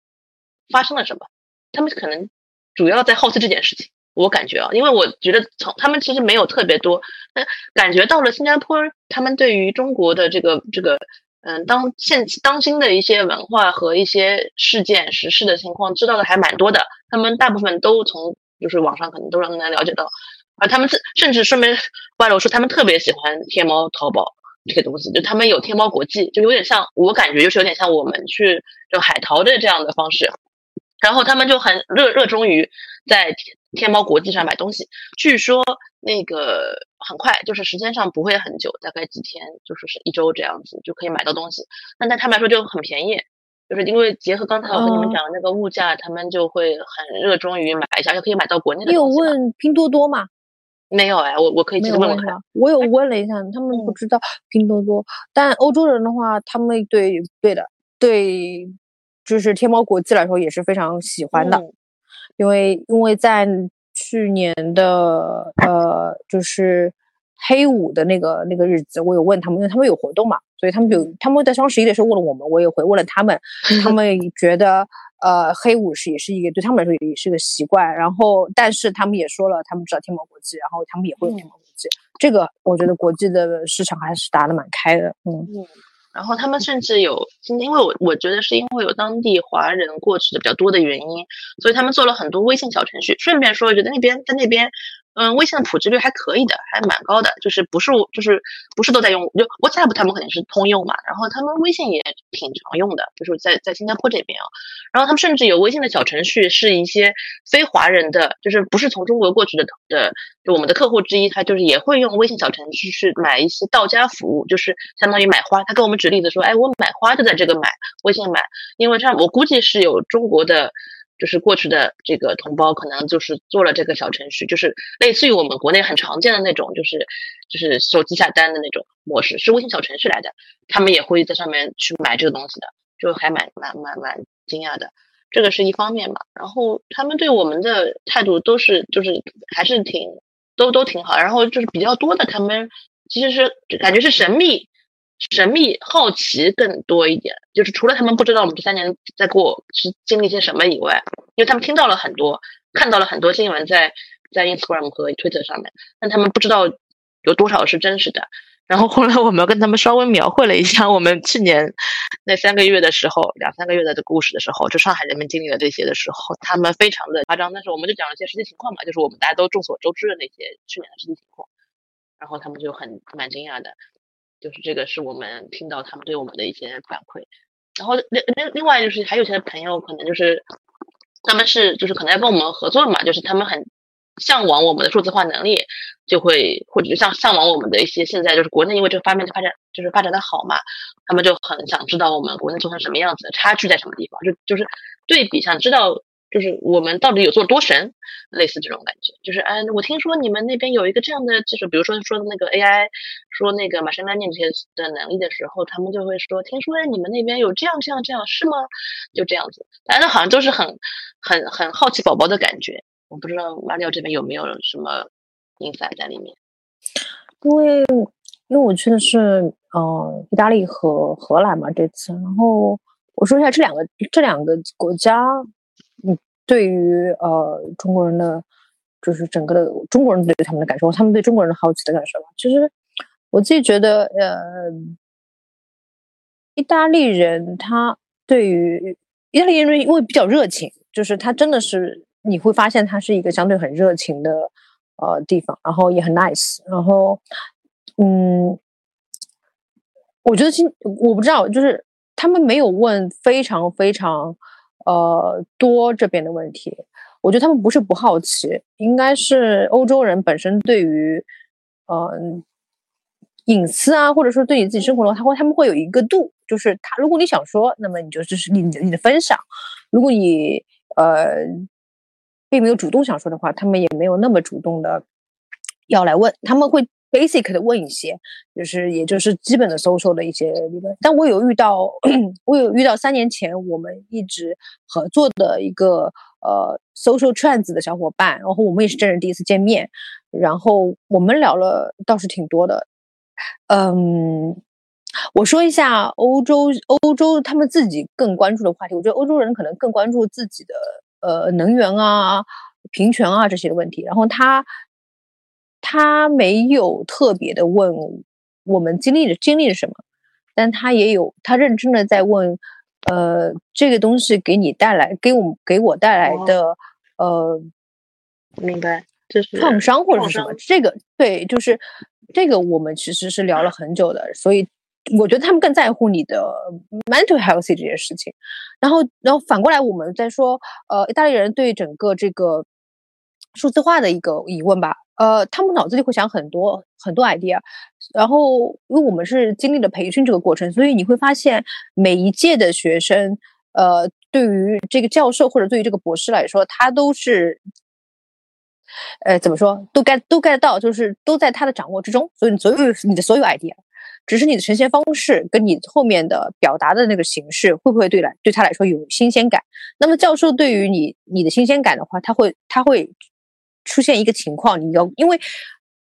发生了什么，他们可能主要在好奇这件事情，我感觉啊，因为我觉得从他们其实没有特别多，但感觉到了新加坡，他们对于中国的这个这个。嗯，当现当今的一些文化和一些事件、时事的情况，知道的还蛮多的。他们大部分都从就是网上可能都让能了解到，而他们甚甚至顺便外露说，他们特别喜欢天猫、淘宝这个东西，就他们有天猫国际，就有点像我感觉就是有点像我们去就海淘的这样的方式。然后他们就很热热衷于在天猫国际上买东西，据说那个很快，就是时间上不会很久，大概几天，就是是一周这样子就可以买到东西。那对他们来说就很便宜，就是因为结合刚才我跟你们讲的那个物价，他们就会很热衷于买一下，就可以买到国内的。你有问拼多多吗？没有哎，我我可以去问问看。我有问了一下，他们不知道拼多多，但欧洲人的话，他们对对的对。就是天猫国际来说也是非常喜欢的，因为因为在去年的呃，就是黑五的那个那个日子，我有问他们，因为他们有活动嘛，所以他们就他们在双十一的时候问了我们，我也回问了他们，他们觉得呃黑五是也是一个对他们来说也是个习惯，然后但是他们也说了，他们知道天猫国际，然后他们也会用天猫国际，这个我觉得国际的市场还是打得蛮开的，嗯。然后他们甚至有，因为我我觉得是因为有当地华人过去的比较多的原因，所以他们做了很多微信小程序。顺便说，觉得那边在那边。嗯，微信的普及率还可以的，还蛮高的。就是不是就是不是都在用，就 WhatsApp 他们肯定是通用嘛。然后他们微信也挺常用的，就是在在新加坡这边啊。然后他们甚至有微信的小程序，是一些非华人的，就是不是从中国过去的的，就我们的客户之一，他就是也会用微信小程序去买一些到家服务，就是相当于买花。他跟我们举例子说，哎，我买花就在这个买微信买，因为这样我估计是有中国的。就是过去的这个同胞可能就是做了这个小程序，就是类似于我们国内很常见的那种，就是就是手机下单的那种模式，是微信小程序来的。他们也会在上面去买这个东西的，就还蛮蛮蛮蛮惊讶的。这个是一方面嘛，然后他们对我们的态度都是就是还是挺都都挺好，然后就是比较多的，他们其实是感觉是神秘。神秘、好奇更多一点，就是除了他们不知道我们这三年在过是经历些什么以外，因为他们听到了很多，看到了很多新闻，在在 Instagram 和 Twitter 上面，但他们不知道有多少是真实的。然后后来我们跟他们稍微描绘了一下我们去年那三个月的时候，两三个月的这故事的时候，就上海人民经历了这些的时候，他们非常的夸张。但是我们就讲了一些实际情况嘛，就是我们大家都众所周知的那些去年的实际情况。然后他们就很蛮惊讶的，就是这个是我们听到他们对我们的一些反馈。然后另另另外就是还有些朋友可能就是他们是就是可能要跟我们合作嘛，就是他们很。向往我们的数字化能力，就会或者像向往我们的一些现在就是国内，因为这个方面的发展就是发展的好嘛，他们就很想知道我们国内做成什么样子，差距在什么地方，就就是对比想知道就是我们到底有做多神，类似这种感觉，就是哎，我听说你们那边有一个这样的技术，比如说说的那个 AI，说那个马山 learning 这些的能力的时候，他们就会说，听说你们那边有这样这样这样是吗？就这样子，大家好像都是很很很好奇宝宝的感觉。我不知道马里奥这边有没有什么影响在里面，因为因为我去的是呃意大利和荷兰嘛这次，然后我说一下这两个这两个国家，对于呃中国人的，就是整个的中国人对他们的感受，他们对中国人的好奇的感受吧。其实我自己觉得，呃，意大利人他对于意大利人因为比较热情，就是他真的是。你会发现他是一个相对很热情的呃地方，然后也很 nice，然后嗯，我觉得今我不知道，就是他们没有问非常非常呃多这边的问题，我觉得他们不是不好奇，应该是欧洲人本身对于呃隐私啊，或者说对你自己生活的话，他会他们会有一个度，就是他如果你想说，那么你就这是你你的分享，如果你呃。并没有主动想说的话，他们也没有那么主动的要来问，他们会 basic 的问一些，就是也就是基本的 social 的一些理论。但我有遇到，我有遇到三年前我们一直合作的一个呃 social trends 的小伙伴，然后我们也是真人第一次见面，然后我们聊了倒是挺多的。嗯，我说一下欧洲，欧洲他们自己更关注的话题，我觉得欧洲人可能更关注自己的。呃，能源啊，平权啊这些问题，然后他他没有特别的问我们经历了经历了什么，但他也有他认真的在问，呃，这个东西给你带来给我给我带来的呃，明白，就是创伤或者是什么，这个对，就是这个我们其实是聊了很久的，所以。我觉得他们更在乎你的 mental health 这件事情，然后，然后反过来我们再说，呃，意大利人对整个这个数字化的一个疑问吧，呃，他们脑子里会想很多很多 idea，然后因为我们是经历了培训这个过程，所以你会发现每一届的学生，呃，对于这个教授或者对于这个博士来说，他都是，呃，怎么说，都 get 都 get 到，就是都在他的掌握之中，所以你所有你的所有 idea。只是你的呈现方式跟你后面的表达的那个形式会不会对来对他来说有新鲜感？那么教授对于你你的新鲜感的话，他会他会出现一个情况，你要因为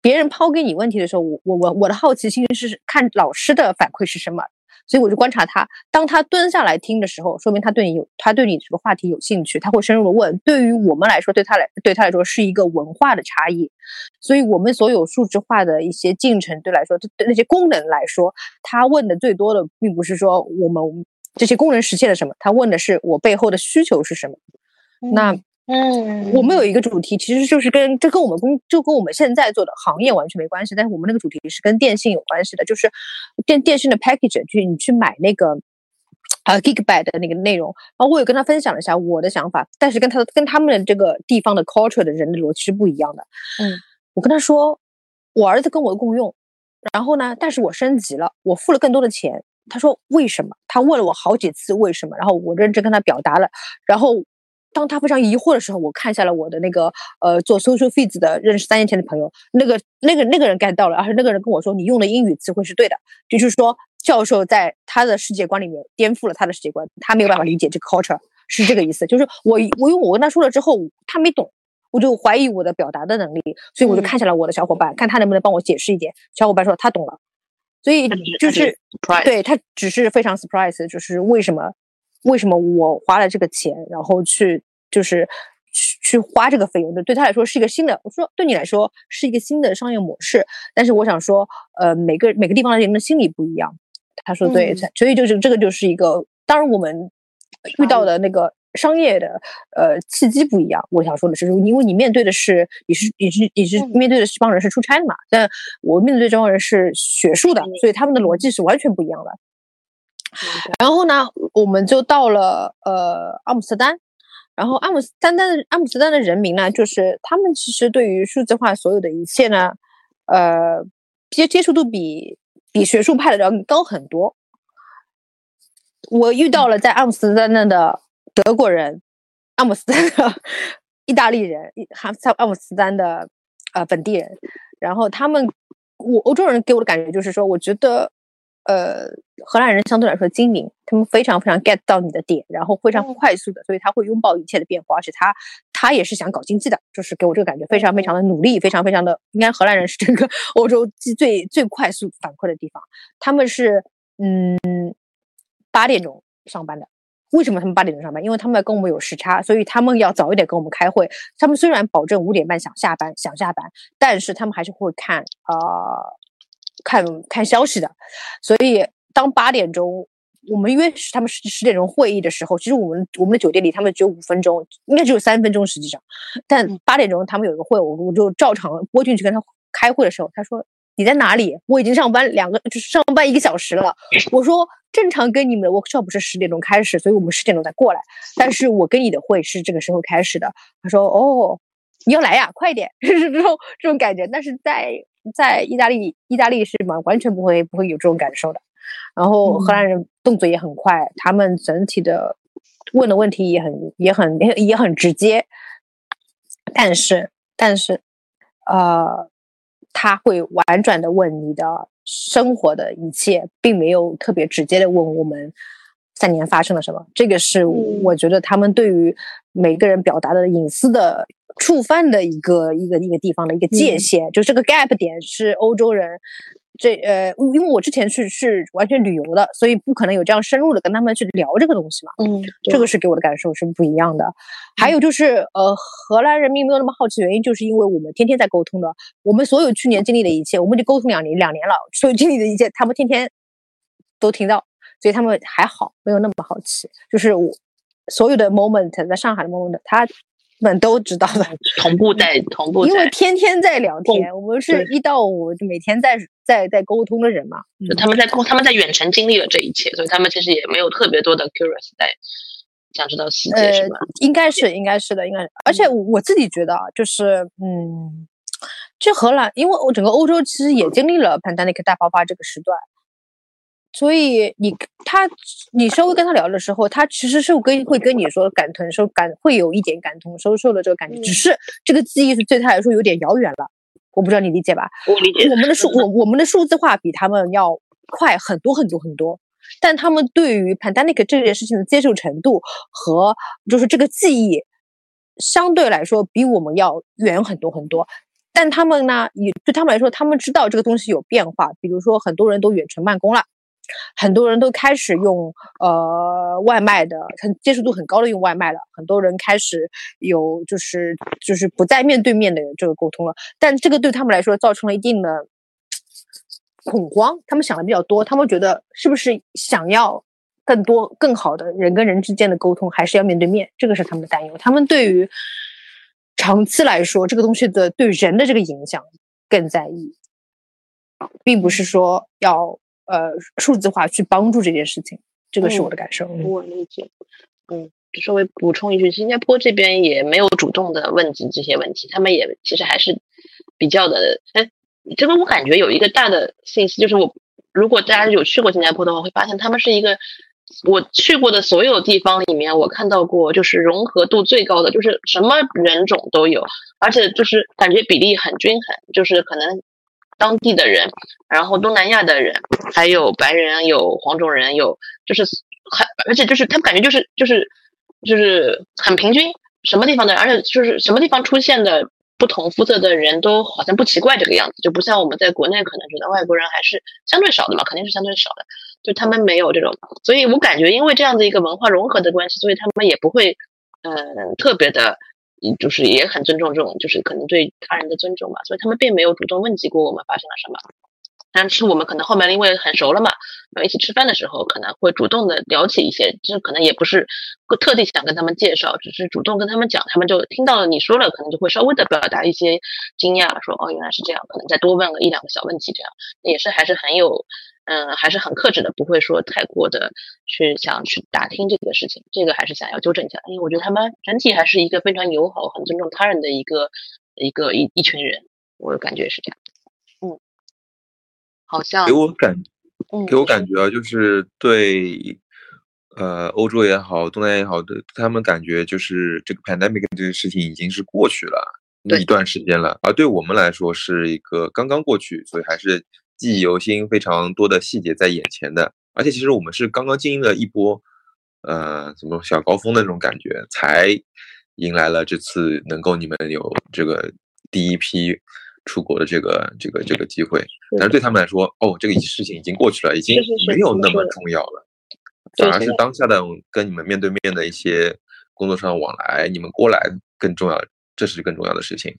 别人抛给你问题的时候，我我我我的好奇心是看老师的反馈是什么。所以我就观察他，当他蹲下来听的时候，说明他对你有，他对你这个话题有兴趣，他会深入的问。对于我们来说，对他来，对他来说是一个文化的差异。所以我们所有数字化的一些进程，对来说，对那些功能来说，他问的最多的，并不是说我们这些功能实现了什么，他问的是我背后的需求是什么。那。嗯，我们有一个主题，其实就是跟这跟我们工就跟我们现在做的行业完全没关系，但是我们那个主题是跟电信有关系的，就是电电信的 package，去你去买那个呃 gigabyte 的那个内容，然后我也跟他分享了一下我的想法，但是跟他跟他们的这个地方的 culture 的人的逻辑是不一样的。嗯，我跟他说，我儿子跟我共用，然后呢，但是我升级了，我付了更多的钱。他说为什么？他问了我好几次为什么，然后我认真跟他表达了，然后。当他非常疑惑的时候，我看下了我的那个呃做 social feeds 的认识三年前的朋友，那个那个那个人 get 到了，而且那个人跟我说你用的英语词汇是对的，就是说教授在他的世界观里面颠覆了他的世界观，他没有办法理解这个 culture 是这个意思，就是我我因为我跟他说了之后他没懂，我就怀疑我的表达的能力，所以我就看下了我的小伙伴，看他能不能帮我解释一点。小伙伴说他懂了，所以就是对他只是非常 surprise，就是为什么。为什么我花了这个钱，然后去就是去去花这个费用的，对他来说是一个新的。我说对你来说是一个新的商业模式，但是我想说，呃，每个每个地方的人的心理不一样。他说对，嗯所以就是这个就是一个，当然我们遇到的那个商业的呃契机不一样。我想说的是，因为你面对的是你是你是你是嗯面对的这帮人是出差的嘛，但我面对这帮人是学术的，所以他们的逻辑是完全不一样的。然后呢，我们就到了呃阿姆斯特丹，然后阿姆斯特丹的阿姆斯丹的人民呢，就是他们其实对于数字化所有的一切呢，呃，接接触度比比学术派的要高很多。我遇到了在阿姆斯特丹的德国人、阿姆斯丹的意大利人、哈萨阿姆斯丹的呃本地人，然后他们，我欧洲人给我的感觉就是说，我觉得呃荷兰人相对来说精明，他们非常非常 get 到你的点，然后非常快速的，所以他会拥抱一切的变化，而且他他也是想搞经济的，就是给我这个感觉非常非常的努力，非常非常的，应该荷兰人是整个 欧洲最最快速反馈的地方，他们是嗯八点钟上班的。为什么他们八点钟上班？因为他们跟我们有时差，所以他们要早一点跟我们开会。他们虽然保证五点半想下班，想下班，但是他们还是会看啊、呃看看消息的。所以当八点钟我们约他们十十点钟会议的时候，其实我们我们的酒店离他们只有五分钟，应该只有三分钟实际上。但八点钟他们有一个会，我我就照常拨进去跟他开会的时候，他说。你在哪里？我已经上班两个，就是上班一个小时了。我说正常跟你们的 workshop 是十点钟开始，所以我们十点钟才过来。但是我跟你的会是这个时候开始的。他说：“哦，你要来呀，快点！” 就是这种这种感觉。但是在在意大利，意大利是完完全不会不会有这种感受的。然后荷兰人动作也很快，他们整体的问的问题也很也很也也很直接。但是但是，呃。他会婉转的问你的生活的一切，并没有特别直接的问我们三年发生了什么。这个是我觉得他们对于每个人表达的隐私的触犯的一个一个一个地方的一个界限，嗯、就这个 gap 点是欧洲人。这呃，因为我之前是是完全旅游的，所以不可能有这样深入的跟他们去聊这个东西嘛。嗯，这个是给我的感受是不一样的。还有就是呃，荷兰人民没有那么好奇，原因就是因为我们天天在沟通的，我们所有去年经历的一切，我们就沟通两年两年了，所有经历的一切，他们天天都听到，所以他们还好，没有那么好奇。就是我所有的 moment 在上海的 moment，他。们都知道的，同步在 同步，因为天天在聊天，我们是一到五就每天在在在沟通的人嘛。就他们在沟，他们在远程经历了这一切，所以他们其实也没有特别多的 curious 在想知道细节，是吧？呃、应该是，应该是的，应该是。而且我自己觉得啊，就是嗯，去荷兰，因为我整个欧洲其实也经历了 pandemic 大爆发这个时段。所以你他你稍微跟他聊的时候，他其实是跟会跟你说感同受感会有一点感同身受的这个感觉，嗯、只是这个记忆是对他来说有点遥远了。我不知道你理解吧？我理解。我们的数我我们的数字化比他们要快很多很多很多，但他们对于 pandemic 这件事情的接受程度和就是这个记忆相对来说比我们要远很多很多。但他们呢，也对他们来说，他们知道这个东西有变化，比如说很多人都远程办公了。很多人都开始用呃外卖的，很接受度很高的用外卖了。很多人开始有就是就是不再面对面的这个沟通了。但这个对他们来说造成了一定的恐慌，他们想的比较多，他们觉得是不是想要更多更好的人跟人之间的沟通，还是要面对面？这个是他们的担忧。他们对于长期来说，这个东西的对人的这个影响更在意，并不是说要。呃，数字化去帮助这件事情，这个是我的感受。嗯、我理解。嗯，稍微补充一句，新加坡这边也没有主动的问及这些问题，他们也其实还是比较的。哎，这个我感觉有一个大的信息，就是我如果大家有去过新加坡的话，会发现他们是一个我去过的所有地方里面，我看到过就是融合度最高的，就是什么人种都有，而且就是感觉比例很均衡，就是可能。当地的人，然后东南亚的人，还有白人，有黄种人，有就是很，而且就是他们感觉就是就是就是很平均，什么地方的，而且就是什么地方出现的不同肤色的人都好像不奇怪这个样子，就不像我们在国内可能觉得外国人还是相对少的嘛，肯定是相对少的，就他们没有这种，所以我感觉因为这样的一个文化融合的关系，所以他们也不会嗯特别的就是也很尊重这种就是可能对他人的尊重嘛，所以他们并没有主动问及过我们发生了什么。但是我们可能后面因为很熟了嘛，然后一起吃饭的时候可能会主动的聊起一些，就是可能也不是特地想跟他们介绍，只是主动跟他们讲，他们就听到了你说了，可能就会稍微的表达一些惊讶，说哦原来是这样，可能再多问了一两个小问题，这样也是还是很有，嗯，还是很克制的，不会说太过的去想去打听这个事情，这个还是想要纠正一下，因为我觉得他们整体还是一个非常友好、很尊重他人的一个一个一一群人，我的感觉是这样，嗯，好像给我感嗯给我感觉啊，就是对，呃，欧洲也好，东南亚也好的，他们感觉就是这个 pandemic 这个事情已经是过去了对一段时间了，而对我们来说是一个刚刚过去，所以还是记忆犹新，非常多的细节在眼前的。而且其实我们是刚刚经历了一波，呃，什么小高峰的那种感觉，才迎来了这次能够你们有这个第一批出国的这个这个这个机会。但是对他们来说，哦，这个事情已经过去了，已经没有那么重要了，反而是当下的跟你们面对面的一些工作上的往来，你们过来更重要，这是更重要的事情，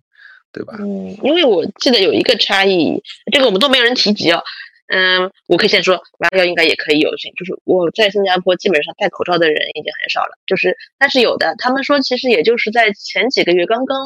对吧？嗯，因为我记得有一个差异，这个我们都没有人提及哦。嗯，我可以先说，马里奥应该也可以有，就是我在新加坡基本上戴口罩的人已经很少了，就是但是有的，他们说其实也就是在前几个月刚刚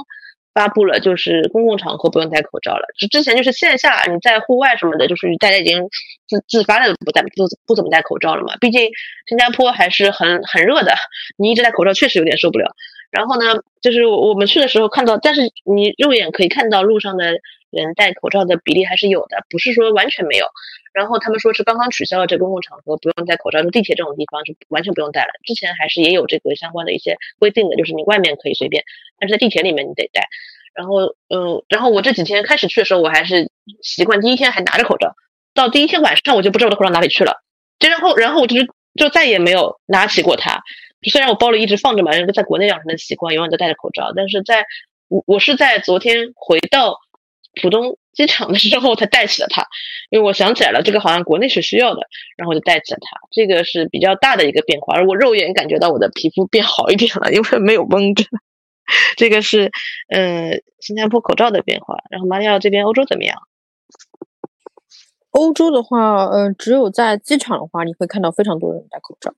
发布了，就是公共场合不用戴口罩了，就之前就是线下你在户外什么的，就是大家已经自自发的不戴不不怎么戴口罩了嘛，毕竟新加坡还是很很热的，你一直戴口罩确实有点受不了。然后呢，就是我们去的时候看到，但是你肉眼可以看到路上的人戴口罩的比例还是有的，不是说完全没有。然后他们说是刚刚取消了这公共场合不用戴口罩，就地铁这种地方是完全不用戴了。之前还是也有这个相关的一些规定的，就是你外面可以随便，但是在地铁里面你得戴。然后嗯，然后我这几天开始去的时候，我还是习惯第一天还拿着口罩，到第一天晚上我就不知道我的口罩哪里去了，就然后然后我就是就再也没有拿起过它。虽然我包里一直放着嘛，因为在国内养成的习惯，永远都戴着口罩，但是在我我是在昨天回到浦东机场的时候才戴起了它，因为我想起来了，这个好像国内是需要的，然后我就戴起了它。这个是比较大的一个变化，而我肉眼感觉到我的皮肤变好一点了，因为没有蒙着。这个是嗯、新加坡口罩的变化。然后马里奥这边欧洲怎么样？欧洲的话，呃，只有在机场的话，你会看到非常多人戴口罩，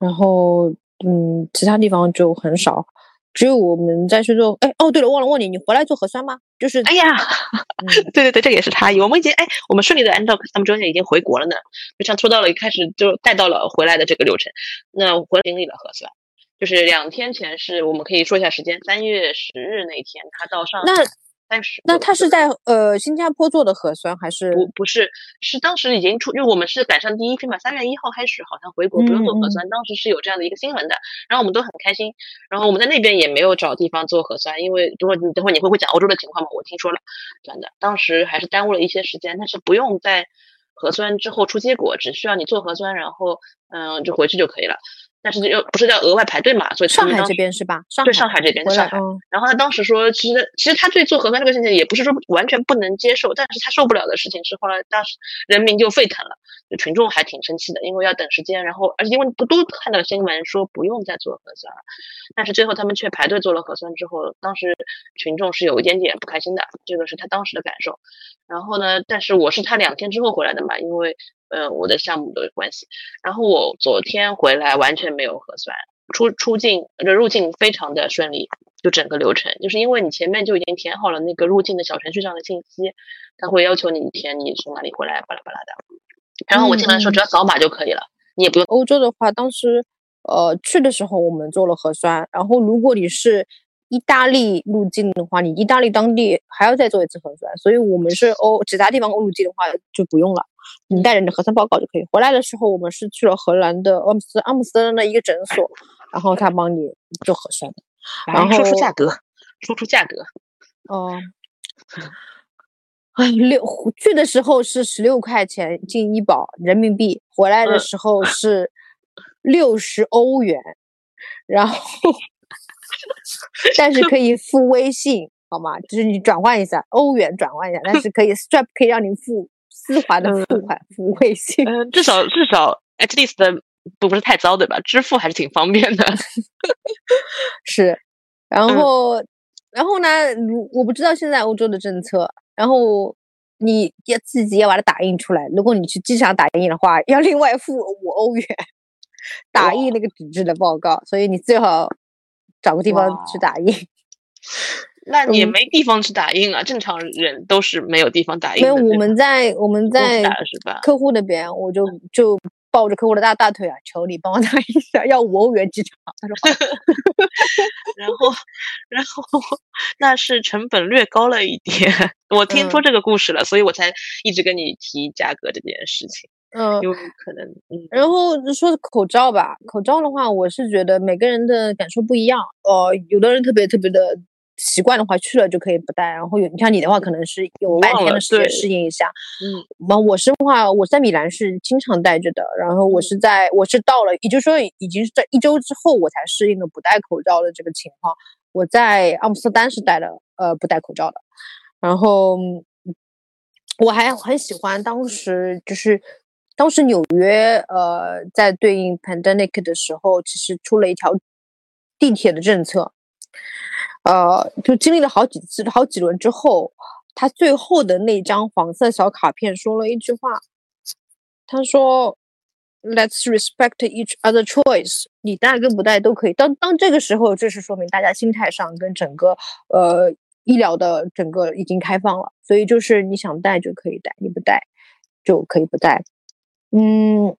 然后，嗯，其他地方就很少。只有我们在去做，哎，哦，对了，忘了问你，你回来做核酸吗？就是，哎呀，嗯，对对对，这个也是差异。我们已经哎，我们顺利的按照他们中间已经回国了呢，就像拖到了一开始就带到了回来的这个流程。那我回来经历了核酸，就是两天前是我们可以说一下时间，三月十日那天他到上那三十，那他是在呃新加坡做的核酸还是？不不是，是当时已经出，因为我们是赶上第一批嘛，三月一号开始好像回国不用做核酸，当时是有这样的一个新闻的，然后我们都很开心，然后我们在那边也没有找地方做核酸，因为等会你等会你会不会讲欧洲的情况嘛？我听说了，真的，当时还是耽误了一些时间，但是不用在核酸之后出结果，只需要你做核酸，然后嗯就回去就可以了。但是又不是要额外排队嘛，所以上海这边是吧？上对上海这边，上海。嗯然后他当时说，其实其实他对做核酸这个事情也不是说完全不能接受，但是他受不了的事情是后来当时人民就沸腾了，就群众还挺生气的，因为要等时间，然后而且因为不都看到新闻说不用再做核酸了，但是最后他们却排队做了核酸之后，当时群众是有一点点不开心的，这个是他当时的感受。然后呢，但是我是他两天之后回来的嘛，因为呃我的项目的关系，然后我昨天回来完全没有核酸，出出境这入境非常的顺利，就整个流程，就是因为你前面就已经填好了那个入境的小程序上的信息，他会要求你填你从哪里回来，巴拉巴拉的。然后我进来的时候嗯只要扫。码就可以了，你也不用欧洲的话，当时呃去的时候我们做了核酸，然后如果你是意大利入境的话，你意大利当地还要再做一次核酸，所以我们是欧其他地方入境的话就不用了，你带着你的核酸报告就可以。回来的时候我们是去了荷兰的阿姆斯阿姆斯特丹的一个诊所，然后他帮你做核酸的。然后说出价格，说出价格，哦，哎，六去的时候是十六块钱进医保人民币，回来的嗯时候是六十欧元，然后 但是可以付微信，好吗？就是你转换一下欧元转换一下，但是可以 Stripe 可以让你付丝滑的付款付微信。嗯、至少至少 at least 的不不是太糟对吧？支付还是挺方便的。是，然后，然后呢，如我不知道现在欧洲的政策，然后你要自己要把它打印出来。如果你去机场打印的话，要另外付五欧元打印那个纸质的报告，所以你最好找个地方去打印。那你没地方去打印啊，正常人都是没有地方打印没有，我们在我们在？客户那边，我就就抱着客户的大大腿啊，求你帮我打一下，要五欧元机场。他说好。然后，然后那是成本略高了一点。我听说嗯这个故事了，所以我才一直跟你提价格这件事情，嗯，有可能嗯，然后说口罩吧，口罩的话，我是觉得每个人的感受不一样。呃，有的人特别特别的习惯的话，去了就可以不戴。然后有你像你的话，可能是有半天的时间对适应一下。嗯，那我是的话，我在米兰是经常戴着的。然后我是嗯在我是到了，也就是说已经是在一周之后，我才适应了不戴口罩的这个情况。我在阿姆斯特丹是戴了呃不戴口罩的。然后嗯我还很喜欢当时就是当时纽约呃在对应 pandemic 的时候，其实出了一条地铁的政策，呃，就经历了好几次好几轮之后，他最后的那张黄色小卡片说了一句话，他说。Let's respect each other choice。你带跟不带都可以。当当这个时候，这是说明大家心态上跟整个呃医疗的整个已经开放了，所以就是你想带就可以带，你不带就可以不带。嗯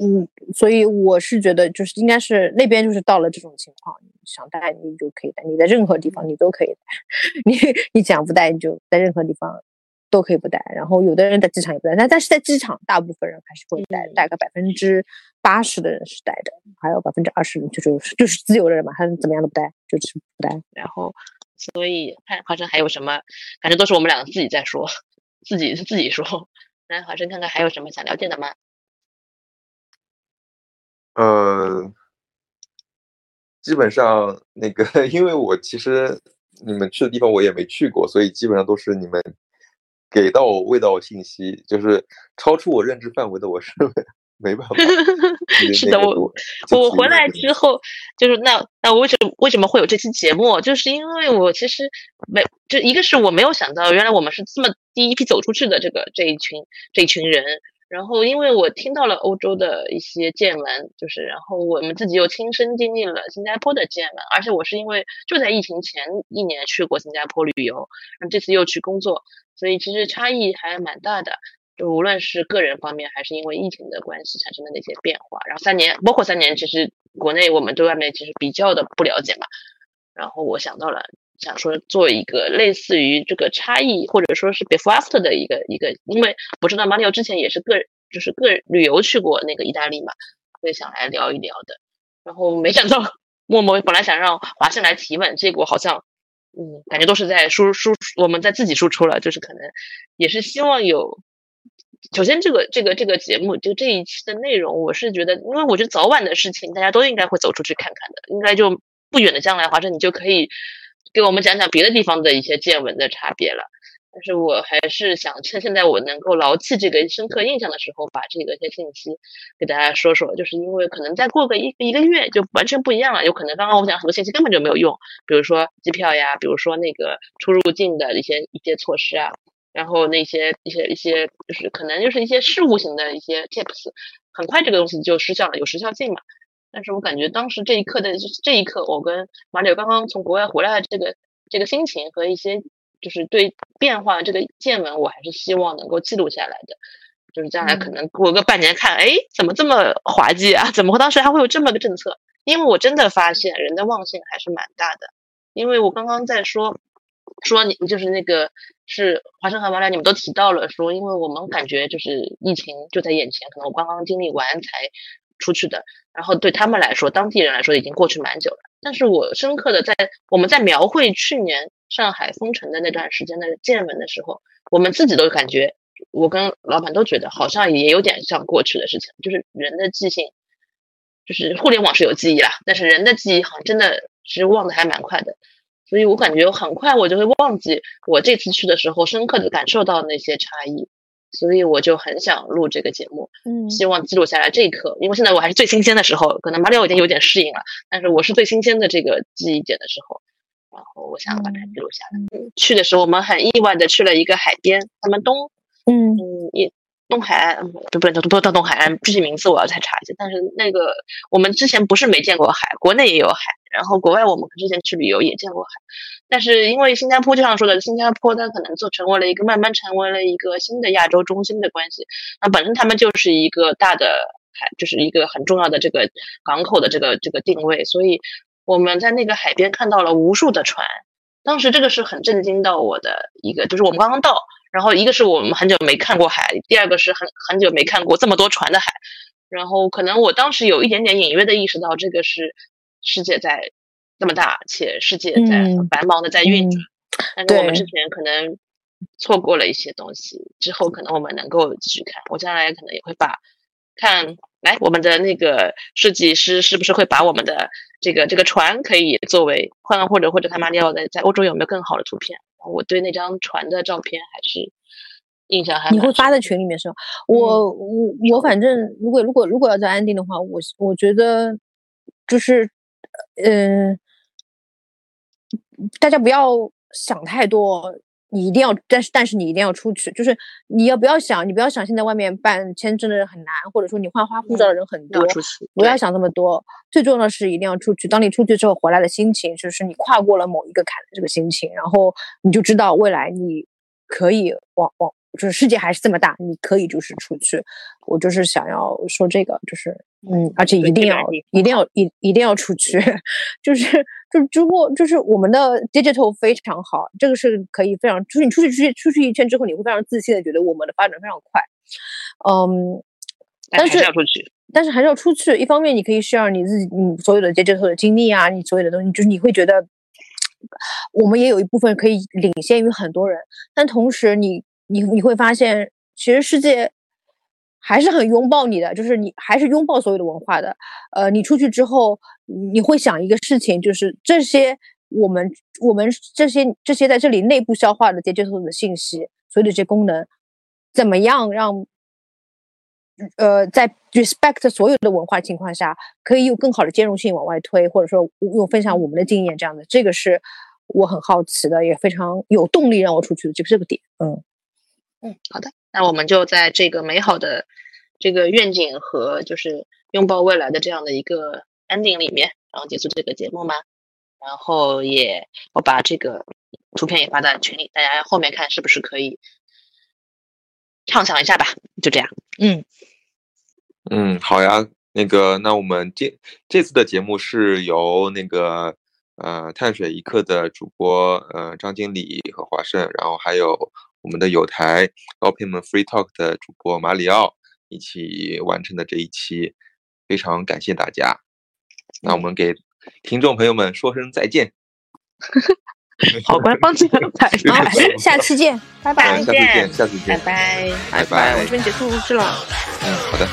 嗯，所以我是觉得就是应该是那边就是到了这种情况，想带你就可以带，你在任何地方你都可以带，你你想不带你就在任何地方都可以不带。然后有的人在机场也不带，但但是在机场大部分人还是会戴，嗯大概百分之八十的人是带的，还有百分之二十就就是就是自由的人嘛，他怎么样都不带，就是不带。然后所以看华生还有什么，反正都是我们两个自己在说，自己自己说。来，华生看看还有什么想了解的吗？呃，基本上那个，因为我其实你们去的地方我也没去过，所以基本上都是你们给到我味道信息，就是超出我认知范围的，我是 没办法 是的我我回来之后，就是那那我为什么为什么会有这期节目？就是因为我其实没，就一个是我没有想到，原来我们是这么第一批走出去的这个这一群这一群人。然后，因为我听到了欧洲的一些见闻，就是然后我们自己又亲身经历了新加坡的见闻，而且我是因为就在疫情前一年去过新加坡旅游，然后这次又去工作，所以其实差异还蛮大的。就无论是个人方面，还是因为疫情的关系产生的那些变化，然后三年，包括三年，其实国内我们对外面其实比较的不了解嘛，然后我想到了，想说做一个类似于这个差异，或者说是 before 的一个一个，因为我知道马里奥之前也是个，就是个人旅游去过那个意大利嘛，所以想来聊一聊的，然后没想到默默本来想让华生来提问，结果好像。嗯，感觉都是在输输，我们在自己输出了，就是可能也是希望有首先，这个这个这个节目就这一期的内容，我是觉得，因为我觉得早晚的事情，大家都应该会走出去看看的。应该就不远的将来，华生你就可以给我们讲讲别的地方的一些见闻的差别了。但是我还是想趁现在我能够牢记这个深刻印象的时候，把这个一些信息给大家说说。就是因为可能再过个一一个月就完全不一样了，有可能刚刚我讲很多信息根本就没有用，比如说机票呀，比如说那个出入境的一些一些措施啊，然后那些一些一些就是可能就是一些事务型的一些 tips，很快这个东西就失效了，有时效性嘛。但是我感觉当时这一刻的这一刻，我跟马柳刚刚从国外回来的这个这个心情和一些就是对变化这个见闻，我还是希望能够记录下来的。就是将来可能过个半年看，哎，怎么这么滑稽啊？怎么当时还会有这么个政策？因为我真的发现人的忘性还是蛮大的。因为我刚刚在说说你就是那个是华生和马良，你们都提到了说，因为我们感觉就是疫情就在眼前，可能我刚刚经历完才出去的，然后对他们来说，当地人来说已经过去蛮久了。但是我深刻的在我们在描绘去年上海封城的那段时间的见闻的时候，我们自己都感觉，我跟老板都觉得好像也有点像过去的事情，就是人的记性，就是互联网是有记忆啦，但是人的记忆好像真的是忘的还蛮快的。所以我感觉很快我就会忘记我这次去的时候深刻的感受到那些差异，所以我就很想录这个节目，嗯。希望记录下来这一刻，因为现在我还是最新鲜的时候，可能马里奥已经有点适应了，但是我是最新鲜的这个记忆点的时候，然后我想把它记录下来。嗯去的时候我们很意外的去了一个海边，他们东嗯。嗯，也东海岸，嗯不不不不到东海岸，具体名字我要再查一下。但是那个我们之前不是没见过海，国内也有海，然后国外我们之前去旅游也见过海，但是因为新加坡就像说的，新加坡它可能做成为了一个慢慢成为了一个新的亚洲中心的关系，那本身他们就是一个大的海，就是一个很重要的这个港口的这个这个定位，所以我们在那个海边看到了无数的船。当时这个是很震惊到我的一个，就是我们刚刚到，然后一个是我们很久没看过海，第二个是很很久没看过这么多船的海，然后可能我当时有一点点隐约的意识到，这个是世界在这么大，且世界在很嗯繁忙的在运转，但是我们之前可能错过了一些东西，之后可能我们能够继续看，我将来可能也会把看来我们的那个设计师是不是会把我们的这个这个船可以作为换或者或者看马里奥在在欧洲有没有更好的图片？我对那张船的照片还是印象还蛮你会发在群里面是吗？我我我反正如果如果如果要在安定的话，我我觉得就是嗯、呃大家不要想太多，你一定要，但是但是你一定要出去，就是你要不要想，你不要想现在外面办签证的人很难，或者说你换花护照的人很多不要想这么多，最重要的是一定要出去。当你出去之后回来的心情，就是你跨过了某一个坎的这个心情，然后你就知道未来你可以往往，就是世界还是这么大，你可以就是出去。我就是想要说这个，就是嗯，而且一定要一定要一一定要出去，就是就如果就是我们的 digital 非常好，这个是可以非常，就是你出去出去出去一圈之后，你会非常自信的觉得我们的发展非常快，嗯。但是是要出去。但是还是要出去。一方面，你可以 share 你自己你所有的 digital 的经历啊，你所有的东西，就是你会觉得我们也有一部分可以领先于很多人，但同时你你你会发现，其实世界还是很拥抱你的，就是你还是拥抱所有的文化的。呃，你出去之后，你会想一个事情，就是这些我们我们这些这些在这里内部消化的 digital 的信息，所有的这些功能，怎么样让呃，在 respect 所有的文化情况下，可以有更好的兼容性往外推，或者说用分享我们的经验这样的，这个是我很好奇的，也非常有动力让我出去的这个这个点。嗯，嗯，好的，那我们就在这个美好的这个愿景和就是拥抱未来的这样的一个 ending 里面，然后结束这个节目嘛。然后也我把这个图片也发在群里，大家后面看是不是可以畅想一下吧？就这样，嗯，嗯，好呀，那个，那我们这这次的节目是由那个呃碳水一刻的主播呃张经理和华盛，然后还有我们的有台高配们 free talk 的主播马里奥一起完成的这一期，非常感谢大家。那我们给听众朋友们说声再见。好，官方这边。下期见，拜 拜。下期见，下次见。拜拜。拜拜。我这边结束录制了。嗯，好的。